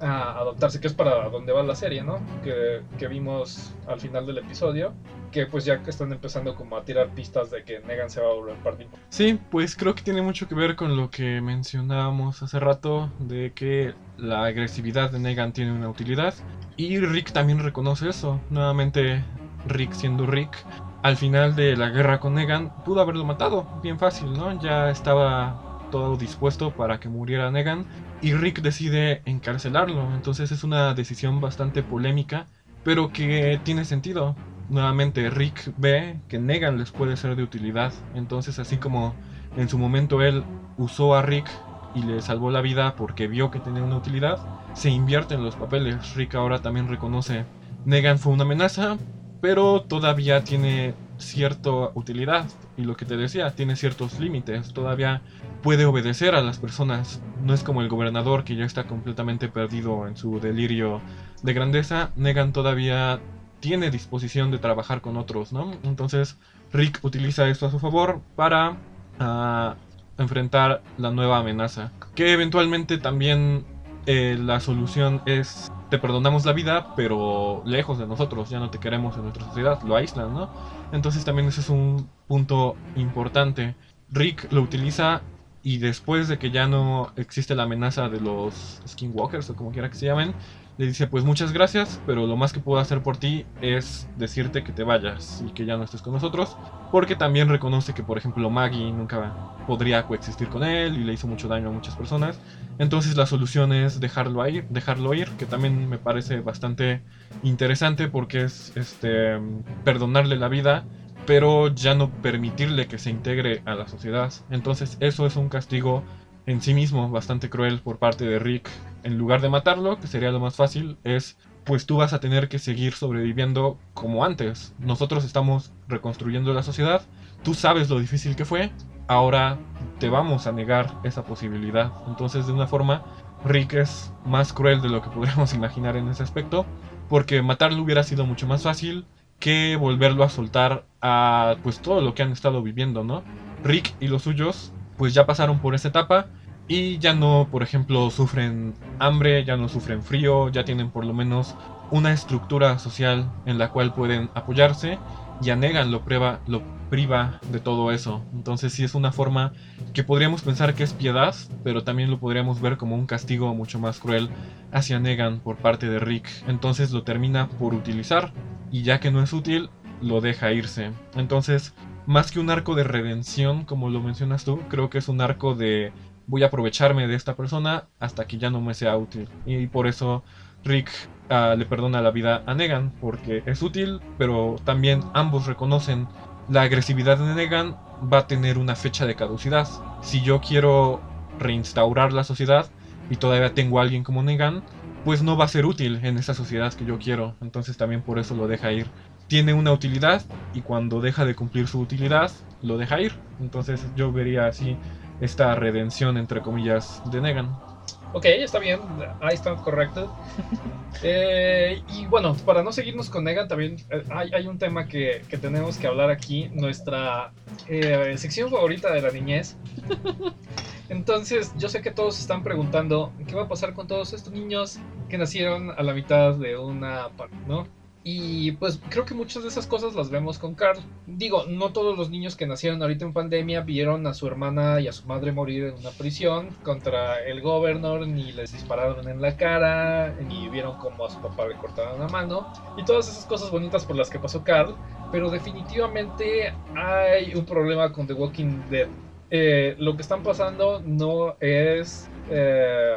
a adoptarse, que es para donde va la serie, ¿no? Que, que, vimos al final del episodio, que pues ya están empezando como a tirar pistas de que Negan se va a volver parte. Sí, pues creo que tiene mucho que ver con lo que mencionábamos hace rato, de que la agresividad de Negan tiene una utilidad, y Rick también reconoce eso, nuevamente Rick siendo Rick. Al final de la guerra con Negan, pudo haberlo matado, bien fácil, ¿no? Ya estaba todo dispuesto para que muriera Negan y Rick decide encarcelarlo. Entonces es una decisión bastante polémica, pero que tiene sentido. Nuevamente Rick ve que Negan les puede ser de utilidad. Entonces así como en su momento él usó a Rick y le salvó la vida porque vio que tenía una utilidad, se invierte en los papeles. Rick ahora también reconoce Negan fue una amenaza, pero todavía tiene cierta utilidad. Y lo que te decía, tiene ciertos límites. Todavía puede obedecer a las personas. No es como el gobernador que ya está completamente perdido en su delirio de grandeza. Negan todavía tiene disposición de trabajar con otros, ¿no? Entonces Rick utiliza esto a su favor para ah, enfrentar la nueva amenaza. Que eventualmente también eh, la solución es te perdonamos la vida, pero lejos de nosotros, ya no te queremos en nuestra sociedad, lo aíslan, ¿no? Entonces también ese es un punto importante. Rick lo utiliza y después de que ya no existe la amenaza de los skinwalkers o como quiera que se llamen, le dice pues muchas gracias, pero lo más que puedo hacer por ti es decirte que te vayas y que ya no estés con nosotros, porque también reconoce que por ejemplo Maggie nunca podría coexistir con él y le hizo mucho daño a muchas personas. Entonces la solución es dejarlo ir, dejarlo ir, que también me parece bastante interesante porque es este perdonarle la vida pero ya no permitirle que se integre a la sociedad. Entonces eso es un castigo en sí mismo bastante cruel por parte de Rick. En lugar de matarlo, que sería lo más fácil, es pues tú vas a tener que seguir sobreviviendo como antes. Nosotros estamos reconstruyendo la sociedad, tú sabes lo difícil que fue, ahora te vamos a negar esa posibilidad. Entonces de una forma, Rick es más cruel de lo que podríamos imaginar en ese aspecto, porque matarlo hubiera sido mucho más fácil que volverlo a soltar a pues todo lo que han estado viviendo, ¿no? Rick y los suyos pues ya pasaron por esa etapa y ya no, por ejemplo, sufren hambre, ya no sufren frío, ya tienen por lo menos una estructura social en la cual pueden apoyarse y a Negan lo, prueba, lo priva de todo eso. Entonces sí es una forma que podríamos pensar que es piedad, pero también lo podríamos ver como un castigo mucho más cruel hacia Negan por parte de Rick. Entonces lo termina por utilizar y ya que no es útil, lo deja irse. Entonces más que un arco de redención, como lo mencionas tú, creo que es un arco de voy a aprovecharme de esta persona hasta que ya no me sea útil. Y por eso Rick ah, le perdona la vida a Negan, porque es útil, pero también ambos reconocen la agresividad de Negan va a tener una fecha de caducidad. Si yo quiero reinstaurar la sociedad y todavía tengo a alguien como Negan, pues no va a ser útil en esa sociedad que yo quiero. Entonces también por eso lo deja ir tiene una utilidad y cuando deja de cumplir su utilidad, lo deja ir. Entonces yo vería así esta redención, entre comillas, de Negan. Ok, está bien, ahí está correcto. Eh, y bueno, para no seguirnos con Negan, también eh, hay, un tema que, tenemos que hablar aquí, nuestra eh, sección favorita de la niñez. Entonces, yo sé que todos están preguntando, ¿qué va a pasar con todos estos niños que nacieron a la mitad de una... ¿no? Y pues creo que muchas de esas cosas las vemos con Carl. Digo, no todos los niños que nacieron ahorita en pandemia vieron a su hermana y a su madre morir en una prisión contra el gobernador, ni les dispararon en la cara, ni vieron como a su papá le cortaron la mano. Y todas esas cosas bonitas por las que pasó Carl. Pero definitivamente hay un problema con The Walking Dead. Eh, lo que están pasando no es eh,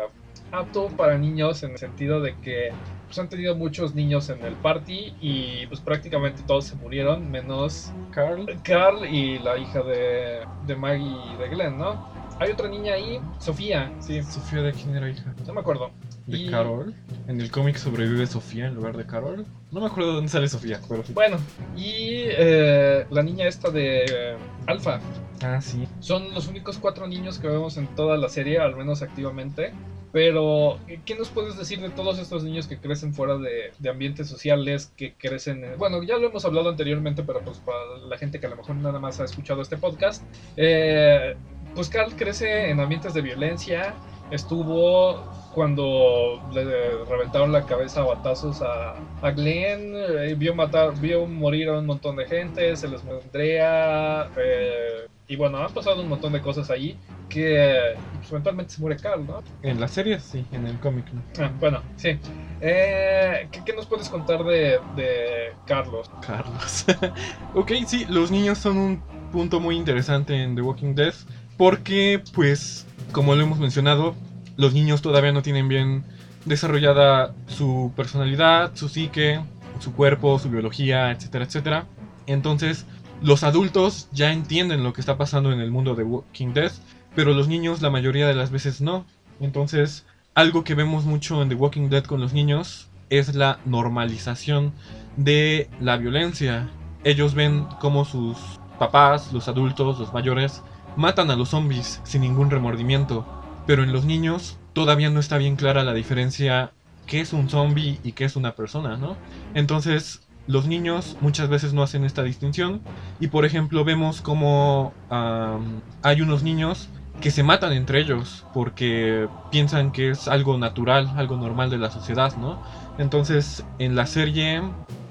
apto para niños en el sentido de que pues, han tenido muchos niños en el party y pues prácticamente todos se murieron, menos Carl, Carl y la hija de, de Maggie y de Glenn, ¿no? Hay otra niña ahí, Sofía, sí. ¿Sofía de quién era hija? No me acuerdo. ¿De Carol? ¿En el cómic sobrevive Sofía en lugar de Carol? No me acuerdo de dónde sale Sofía, pero. Bueno, y eh, la niña esta de eh, Alpha. Ah, sí. Son los únicos cuatro niños que vemos en toda la serie, al menos activamente. Pero, ¿qué nos puedes decir de todos estos niños que crecen fuera de, ambientes sociales, que crecen... bueno, ya lo hemos hablado anteriormente, pero pues para la gente que a lo mejor nada más ha escuchado este podcast, eh, pues Carl crece en ambientes de violencia, estuvo cuando le reventaron la cabeza a batazos a, a Glenn, eh, vio matar, vio morir a un montón de gente, se les murió Andrea, eh, y bueno, han pasado un montón de cosas ahí que pues, eventualmente se muere Carl, ¿no? En la serie sí, en el cómic no. Ah, bueno, sí. Eh, ¿qué, nos puedes contar de, de Carlos? Carlos. ok, sí, los niños son un punto muy interesante en The Walking Dead porque, pues, como lo hemos mencionado, los niños todavía no tienen bien desarrollada su personalidad, su psique, su cuerpo, su biología, etcétera, etcétera. Entonces, los adultos ya entienden lo que está pasando en el mundo de Walking Dead, pero los niños la mayoría de las veces no. Entonces, algo que vemos mucho en The Walking Dead con los niños es la normalización de la violencia. ellos ven cómo sus papás, los adultos, los mayores, matan a los zombies sin ningún remordimiento. Pero en los niños todavía no está bien clara la diferencia qué es un zombie y qué es una persona, ¿no? Entonces, los niños muchas veces no hacen esta distinción y por ejemplo vemos como hay unos niños que se matan entre ellos porque piensan que es algo natural, algo normal de la sociedad, ¿no? Entonces en la serie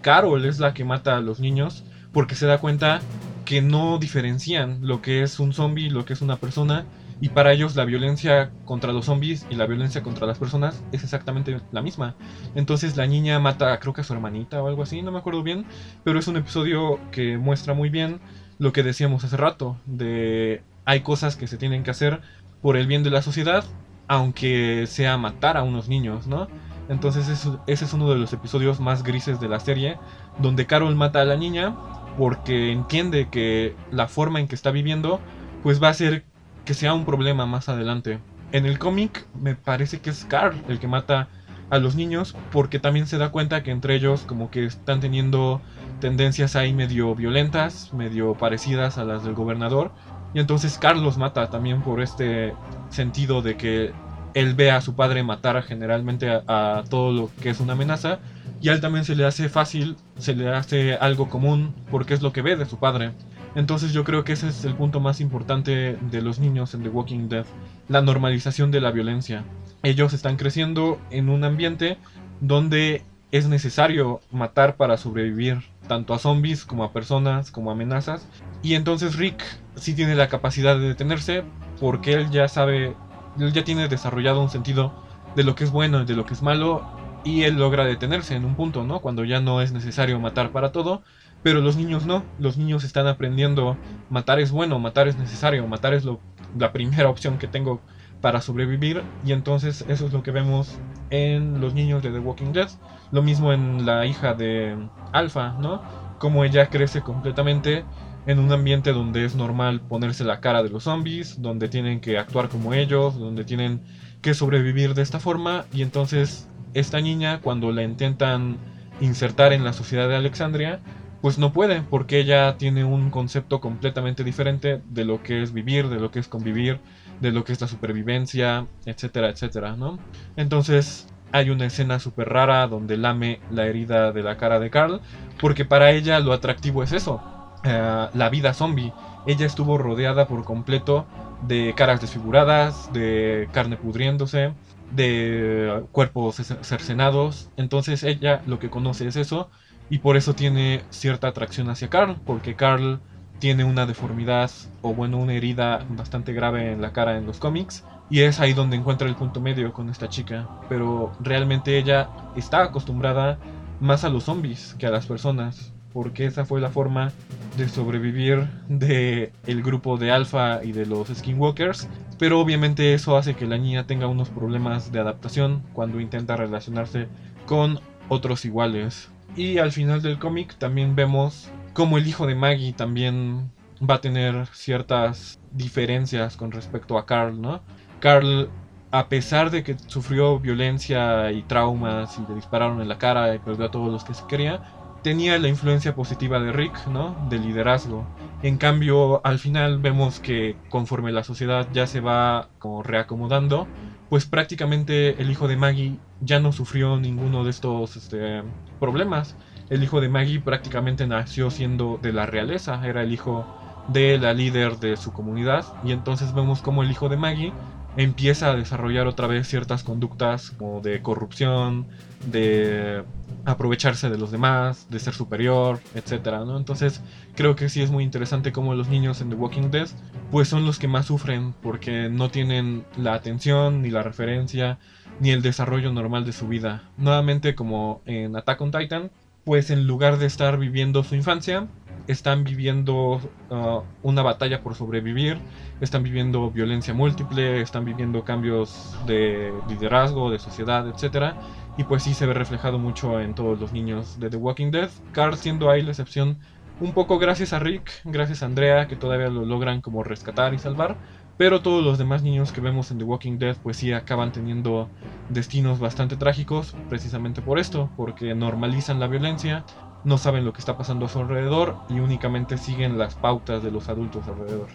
Carol es la que mata a los niños porque se da cuenta que no diferencian lo que es un zombie, lo que es una persona y para ellos la violencia contra los zombies y la violencia contra las personas es exactamente la misma. Entonces la niña mata, creo que a su hermanita o algo así, no me acuerdo bien, pero es un episodio que muestra muy bien lo que decíamos hace rato, de hay cosas que se tienen que hacer por el bien de la sociedad, aunque sea matar a unos niños, ¿no? Entonces ese es uno de los episodios más grises de la serie, donde Carol mata a la niña porque entiende que la forma en que está viviendo pues va a ser que sea un problema más adelante. En el cómic me parece que es Carl el que mata a los niños porque también se da cuenta que entre ellos como que están teniendo tendencias ahí medio violentas, medio parecidas a las del gobernador. Y entonces Carl los mata también por este sentido de que él ve a su padre matar generalmente a, a, todo lo que es una amenaza y a él también se le hace fácil, se le hace algo común porque es lo que ve de su padre. Entonces yo creo que ese es el punto más importante de los niños en The Walking Dead, la normalización de la violencia. Ellos están creciendo en un ambiente donde es necesario matar para sobrevivir, tanto a zombies como a personas, como a amenazas. Y entonces Rick sí tiene la capacidad de detenerse porque él ya sabe, él ya tiene desarrollado un sentido de lo que es bueno y de lo que es malo y él logra detenerse en un punto, ¿no? Cuando ya no es necesario matar para todo, pero los niños no, los niños están aprendiendo, matar es bueno, matar es necesario, matar es lo, la primera opción que tengo para sobrevivir. Y entonces eso es lo que vemos en los niños de The Walking Dead, lo mismo en la hija de Alpha, ¿no? Como ella crece completamente en un ambiente donde es normal ponerse la cara de los zombies, donde tienen que actuar como ellos, donde tienen que sobrevivir de esta forma. Y entonces esta niña cuando la intentan insertar en la sociedad de Alexandria, pues no puede, porque ella tiene un concepto completamente diferente de lo que es vivir, de lo que es convivir, de lo que es la supervivencia, etcétera, etcétera, ¿no? Entonces hay una escena súper rara donde lame la herida de la cara de Carl, porque para ella lo atractivo es eso, eh, la vida zombie. Ella estuvo rodeada por completo de caras desfiguradas, de carne pudriéndose, de cuerpos cercenados. Entonces ella lo que conoce es eso y por eso tiene cierta atracción hacia Carl, porque Carl tiene una deformidad o bueno, una herida bastante grave en la cara en los cómics y es ahí donde encuentra el punto medio con esta chica, pero realmente ella está acostumbrada más a los zombies que a las personas, porque esa fue la forma de sobrevivir de el grupo de Alpha y de los Skinwalkers, pero obviamente eso hace que la niña tenga unos problemas de adaptación cuando intenta relacionarse con otros iguales. Y al final del cómic también vemos cómo el hijo de Maggie también va a tener ciertas diferencias con respecto a Carl, ¿no? Carl, a pesar de que sufrió violencia y traumas y le dispararon en la cara y perdió a todos los que se quería, tenía la influencia positiva de Rick, ¿no? De liderazgo. En cambio, al final vemos que conforme la sociedad ya se va como reacomodando, pues prácticamente el hijo de Maggie ya no sufrió ninguno de estos este, problemas. El hijo de Maggie prácticamente nació siendo de la realeza, era el hijo de la líder de su comunidad y entonces vemos como el hijo de Maggie empieza a desarrollar otra vez ciertas conductas como de corrupción, de aprovecharse de los demás, de ser superior, etcétera, ¿no? Entonces, creo que sí es muy interesante cómo los niños en The Walking Dead pues son los que más sufren porque no tienen la atención ni la referencia ni el desarrollo normal de su vida. Nuevamente como en Attack on Titan, pues en lugar de estar viviendo su infancia, están viviendo uh, una batalla por sobrevivir, están viviendo violencia múltiple, están viviendo cambios de liderazgo, de sociedad, etc. Y pues sí se ve reflejado mucho en todos los niños de The Walking Dead. Carl siendo ahí la excepción, un poco gracias a Rick, gracias a Andrea, que todavía lo logran como rescatar y salvar. Pero todos los demás niños que vemos en The Walking Dead pues sí acaban teniendo destinos bastante trágicos precisamente por esto, porque normalizan la violencia, no saben lo que está pasando a su alrededor y únicamente siguen las pautas de los adultos alrededor.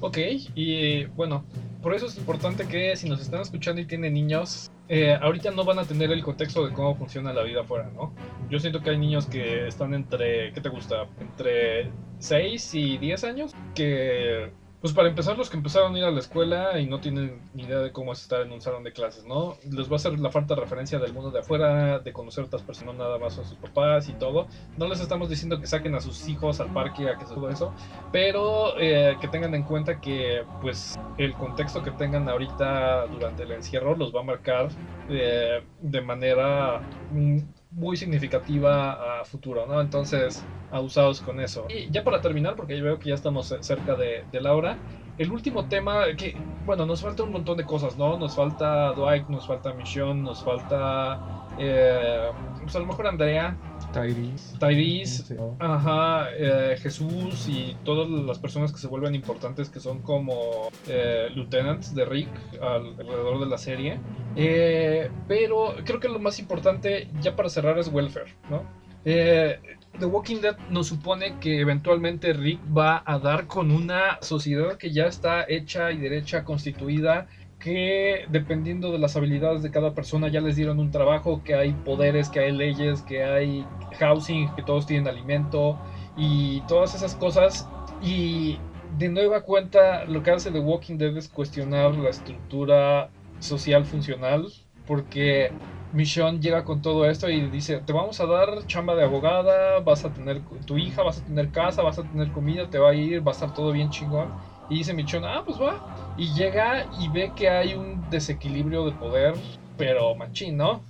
Ok, y bueno, por eso es importante que si nos están escuchando y tienen niños, eh, ahorita no van a tener el contexto de cómo funciona la vida afuera, ¿no? Yo siento que hay niños que están entre, ¿qué te gusta? Entre 6 y 10 años, que pues para empezar, los que empezaron a ir a la escuela y no tienen ni idea de cómo es estar en un salón de clases, ¿no? Les va a hacer la falta de referencia del mundo de afuera, de conocer otras personas, nada más a sus papás y todo. No les estamos diciendo que saquen a sus hijos al parque, a que todo eso, pero eh, que tengan en cuenta que, pues, el contexto que tengan ahorita durante el encierro los va a marcar eh, de manera mm, muy significativa a futuro, ¿no? Entonces, abusados con eso. Y ya para terminar, porque yo veo que ya estamos cerca de, de la hora, el último tema, que, bueno, nos falta un montón de cosas, ¿no? Nos falta Dwight, nos falta Mission, nos falta, eh, pues a lo mejor Andrea. Tyrese. Tyrese, ajá, eh, Jesús y todas las personas que se vuelven importantes que son como eh, lieutenants de Rick alrededor de la serie. Eh, pero creo que lo más importante ya para cerrar es welfare, ¿no? Eh, The Walking Dead nos supone que eventualmente Rick va a dar con una sociedad que ya está hecha y derecha, constituida, que dependiendo de las habilidades de cada persona ya les dieron un trabajo, que hay poderes, que hay leyes, que hay housing, que todos tienen alimento y todas esas cosas. Y de nueva cuenta lo que hace The Walking Dead es cuestionar la estructura social funcional porque Michonne llega con todo esto y dice, te vamos a dar chamba de abogada, vas a tener tu hija, vas a tener casa, vas a tener comida, te va a ir, va a estar todo bien chingón. Y dice Michonne, ah, pues va. Y llega y ve que hay un desequilibrio de poder, pero machín, ¿no?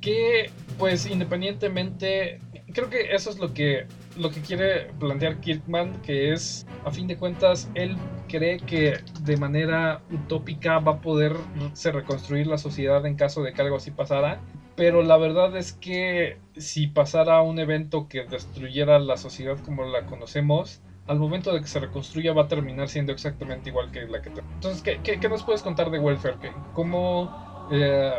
Que, pues, independientemente, creo que eso es lo que lo que quiere plantear Kirkman, que es, a fin de cuentas, él cree que de manera utópica va a poder se reconstruir la sociedad en caso de que algo así pasara. Pero la verdad es que si pasara un evento que destruyera la sociedad como la conocemos, al momento de que se reconstruya va a terminar siendo exactamente igual que la que tenemos. Entonces, ¿qué, qué, nos puedes contar de Welfare? ¿Cómo eh,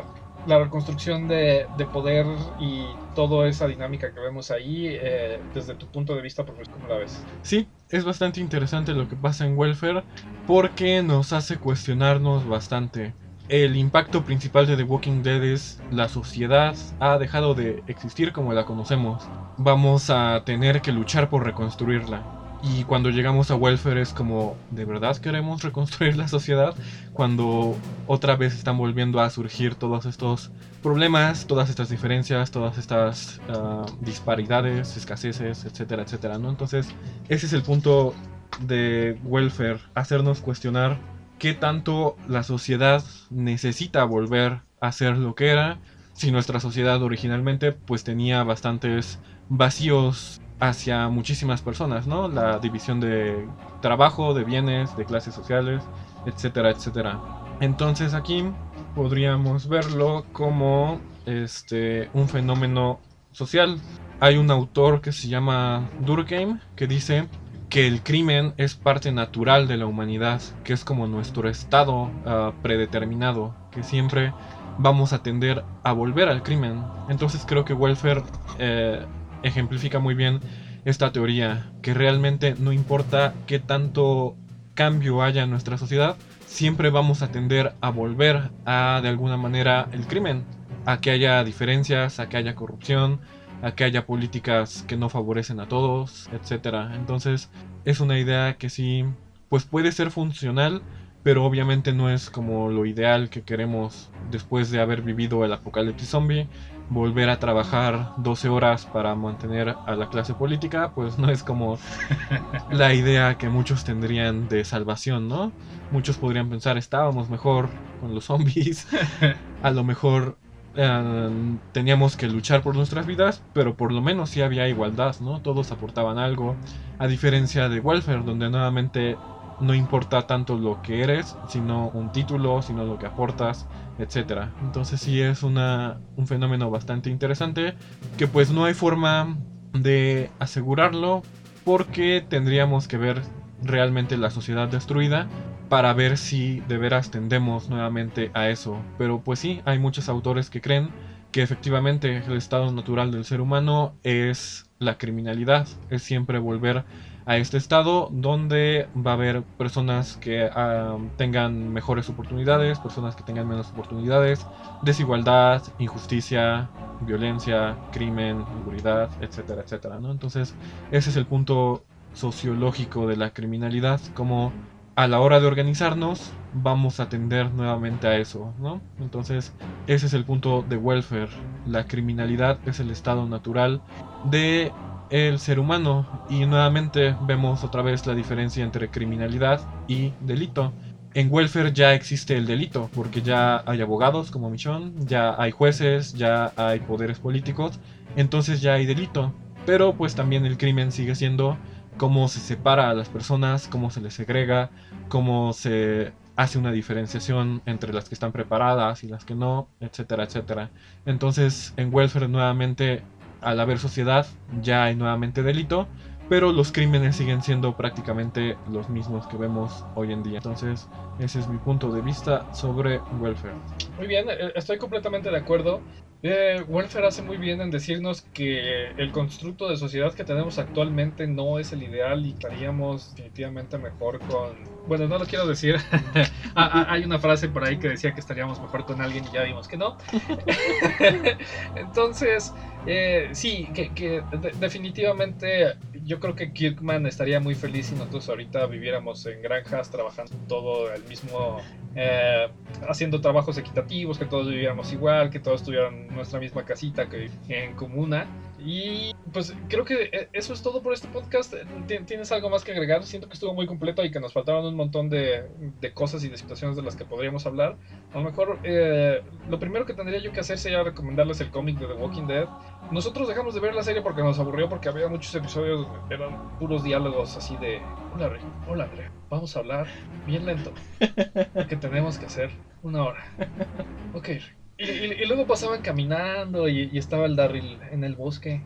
la reconstrucción de, de, poder y toda esa dinámica que vemos ahí, eh, desde tu punto de vista ¿cómo la ves? Sí, es bastante interesante lo que pasa en Welfare porque nos hace cuestionarnos bastante. El impacto principal de The Walking Dead es la sociedad ha dejado de existir como la conocemos. Vamos a tener que luchar por reconstruirla. Y cuando llegamos a welfare es como, ¿de verdad queremos reconstruir la sociedad? Cuando otra vez están volviendo a surgir todos estos problemas, todas estas diferencias, todas estas uh, disparidades, escaseces, etcétera, etcétera, ¿no? Entonces, ese es el punto de welfare, hacernos cuestionar qué tanto la sociedad necesita volver a ser lo que era, si nuestra sociedad originalmente pues tenía bastantes vacíos hacia muchísimas personas, ¿no? La división de trabajo, de bienes, de clases sociales, etcétera, etcétera. Entonces aquí podríamos verlo como este un fenómeno social. Hay un autor que se llama Durkheim que dice que el crimen es parte natural de la humanidad, que es como nuestro estado uh, predeterminado, que siempre vamos a tender a volver al crimen. Entonces creo que Welfare eh, ejemplifica muy bien esta teoría, que realmente no importa qué tanto cambio haya en nuestra sociedad, siempre vamos a tender a volver a, de alguna manera, el crimen, a que haya diferencias, a que haya corrupción, a que haya políticas que no favorecen a todos, etc. Entonces, es una idea que sí, pues puede ser funcional, pero obviamente no es como lo ideal que queremos después de haber vivido el apocalipsis zombie volver a trabajar 12 horas para mantener a la clase política, pues no es como la idea que muchos tendrían de salvación, ¿no? Muchos podrían pensar, estábamos mejor con los zombies, a lo mejor eh, teníamos que luchar por nuestras vidas, pero por lo menos sí había igualdad, ¿no? Todos aportaban algo, a diferencia de Welfare, donde nuevamente no importa tanto lo que eres, sino un título, sino lo que aportas, etc. Entonces sí es una, un fenómeno bastante interesante que pues no hay forma de asegurarlo porque tendríamos que ver realmente la sociedad destruida para ver si de veras tendemos nuevamente a eso. Pero pues sí, hay muchos autores que creen que efectivamente el estado natural del ser humano es la criminalidad, es siempre volver a este estado donde va a haber personas que ah, tengan mejores oportunidades, personas que tengan menos oportunidades, desigualdad, injusticia, violencia, crimen, inseguridad, etcétera, etcétera, ¿no? Entonces, ese es el punto sociológico de la criminalidad, como a la hora de organizarnos vamos a atender nuevamente a eso, ¿no? Entonces, ese es el punto de welfare. La criminalidad es el estado natural de el ser humano y nuevamente vemos otra vez la diferencia entre criminalidad y delito. En welfare ya existe el delito porque ya hay abogados como Michon, ya hay jueces, ya hay poderes políticos, entonces ya hay delito. Pero pues también el crimen sigue siendo cómo se separa a las personas, cómo se les segrega, cómo se hace una diferenciación entre las que están preparadas y las que no, etcétera, etcétera. Entonces en welfare nuevamente al haber sociedad ya hay nuevamente delito, pero los crímenes siguen siendo prácticamente los mismos que vemos hoy en día. Entonces, ese es mi punto de vista sobre welfare. Muy bien, eh, estoy completamente de acuerdo. Eh, welfare hace muy bien en decirnos que el constructo de sociedad que tenemos actualmente no es el ideal y estaríamos definitivamente mejor con... Bueno, no lo quiero decir. Ah, ah, hay una frase por ahí que decía que estaríamos mejor con alguien y ya vimos que no. Entonces, eh, sí, que, definitivamente yo creo que Kirkman estaría muy feliz si nosotros ahorita viviéramos en granjas trabajando todo el mismo, eh, haciendo trabajos equitativos, que todos viviéramos igual, que todos tuvieran nuestra misma casita que en comuna. Y pues creo que eh, eso es todo por este podcast. ¿Tienes algo más que agregar? Siento que estuvo muy completo y que nos faltaron un montón de, de cosas y de situaciones de las que podríamos hablar. A lo mejor eh, lo primero que tendría yo que hacer sería recomendarles el cómic de The Walking Dead. Nosotros dejamos de ver la serie porque nos aburrió, porque había muchos episodios, eran puros diálogos así de... Hola, Rey. Hola, Andrea. Vamos a hablar bien lento. Porque tenemos que hacer una hora. Ok, y, luego pasaban caminando y, estaba el Darryl en el bosque.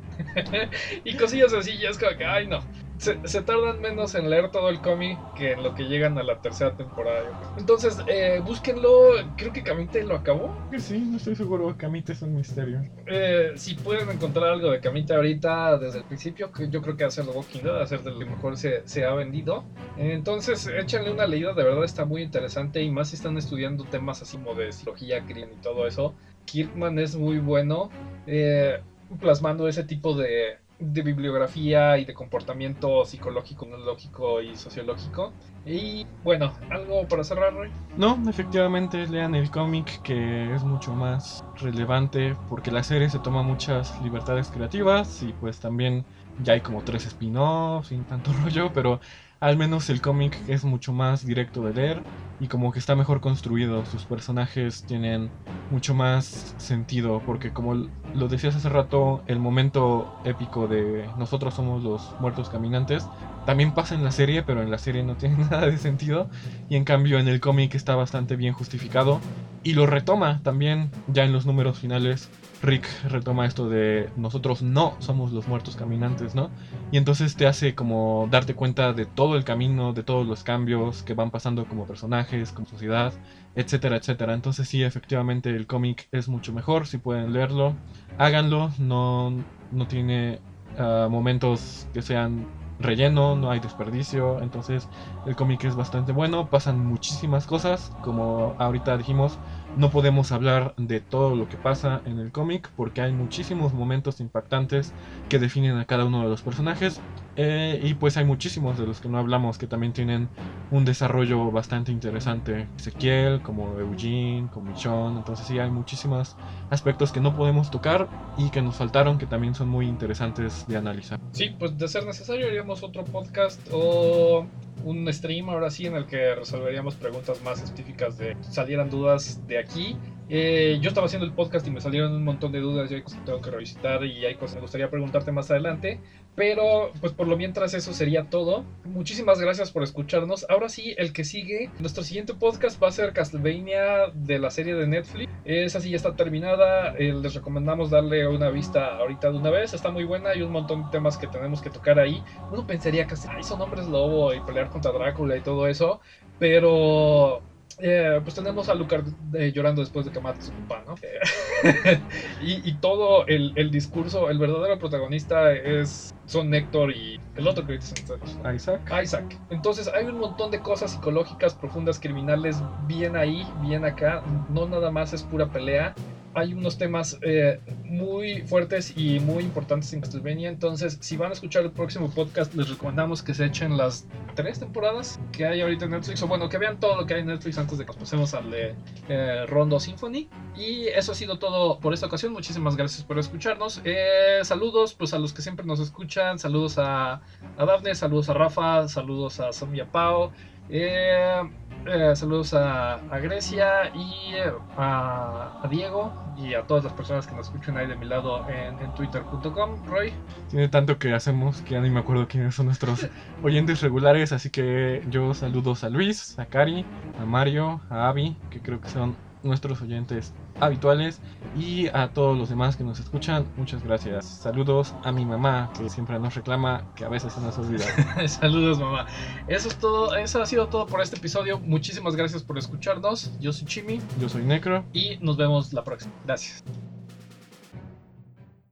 y cosillas así, y es como que, ay no se, tardan menos en leer todo el cómic que en lo que llegan a la tercera temporada. Entonces, eh, búsquenlo. Creo que Camite lo acabó. Sí, no estoy seguro. Camite es un misterio. Eh, si pueden encontrar algo de Camite ahorita desde el principio, yo creo que hacer The Walking Dead, hacer de lo que mejor se, se ha vendido. Entonces, échenle una leída. De verdad está muy interesante. Y más si están estudiando temas así como de psicología, crimen y todo eso. Kirkman es muy bueno. Eh, plasmando ese tipo de, de bibliografía y de comportamiento psicológico, neurológico y sociológico. Y bueno, ¿algo para cerrar, Roy? No, efectivamente lean el cómic que es mucho más relevante porque la serie se toma muchas libertades creativas y pues también ya hay como tres spin-offs sin tanto rollo, pero al menos el cómic es mucho más directo de leer y como que está mejor construido. Sus personajes tienen mucho más sentido porque como lo decías hace rato, el momento épico de nosotros somos los muertos caminantes también pasa en la serie, pero en la serie no tiene nada de sentido y en cambio en el cómic está bastante bien justificado y lo retoma también ya en los números finales Rick retoma esto de nosotros no somos los muertos caminantes, ¿no? Y entonces te hace como darte cuenta de todo el camino, de todos los cambios que van pasando como personajes, como sociedad, etcétera, etcétera. Entonces sí, efectivamente el cómic es mucho mejor, si pueden leerlo, háganlo, no, no tiene ah, momentos que sean relleno, no hay desperdicio, entonces el cómic es bastante bueno, pasan muchísimas cosas, como ahorita dijimos, no podemos hablar de todo lo que pasa en el cómic porque hay muchísimos momentos impactantes que definen a cada uno de los personajes eh, y pues hay muchísimos de los que no hablamos que también tienen un desarrollo bastante interesante. Ezequiel, como Eugene, como Michonne, entonces sí hay muchísimos aspectos que no podemos tocar y que nos faltaron que también son muy interesantes de analizar. Sí, pues de ser necesario haríamos otro podcast o un stream ahora sí en el que resolveríamos preguntas más específicas de salieran dudas de aquí. Eh, yo estaba haciendo el podcast y me salieron un montón de dudas y hay cosas que tengo que revisitar y hay cosas que me gustaría preguntarte más adelante. Pero pues por lo mientras eso sería todo. Muchísimas gracias por escucharnos. Ahora sí, el que sigue, nuestro siguiente podcast va a ser Castlevania de la serie de Netflix. Esa sí ya está terminada. Eh, les recomendamos darle una vista ahorita de una vez. Está muy buena. Hay un montón de temas que tenemos que tocar ahí. Uno pensaría que son hombres lobo y pelear contra Drácula y todo eso. Pero eh, pues tenemos a Lucar eh, llorando después de que mata a su papá, ¿no? y, y, todo el, el, discurso, el verdadero protagonista es son Héctor y el otro que Isaac. Isaac. Entonces hay un montón de cosas psicológicas profundas, criminales, bien ahí, bien acá. No nada más es pura pelea hay unos temas eh, muy fuertes y muy importantes en Castlevania. Entonces, si van a escuchar el próximo podcast, les recomendamos que se echen las tres temporadas que hay ahorita en Netflix. O bueno, que vean todo lo que hay en Netflix antes de que pasemos al de eh, Rondo Symphony. Y eso ha sido todo por esta ocasión. Muchísimas gracias por escucharnos. Eh, saludos pues a los que siempre nos escuchan. Saludos a, a Dafne, saludos a Rafa, saludos a Samia Pao. Eh, eh, saludos a, Grecia y a, Diego y a todas las personas que nos escuchan ahí de mi lado en, twitter.com. Roy. Tiene tanto que hacemos que ya ni me acuerdo quiénes son nuestros oyentes regulares, así que yo saludos a Luis, a Cari, a Mario, a Avi, que creo que son nuestros oyentes habituales y a todos los demás que nos escuchan, muchas gracias. Saludos a mi mamá que siempre nos reclama que a veces se nos olvida. Saludos mamá. Eso es todo, eso ha sido todo por este episodio. Muchísimas gracias por escucharnos. Yo soy Chimi. Yo soy Necro. Y nos vemos la próxima. Gracias.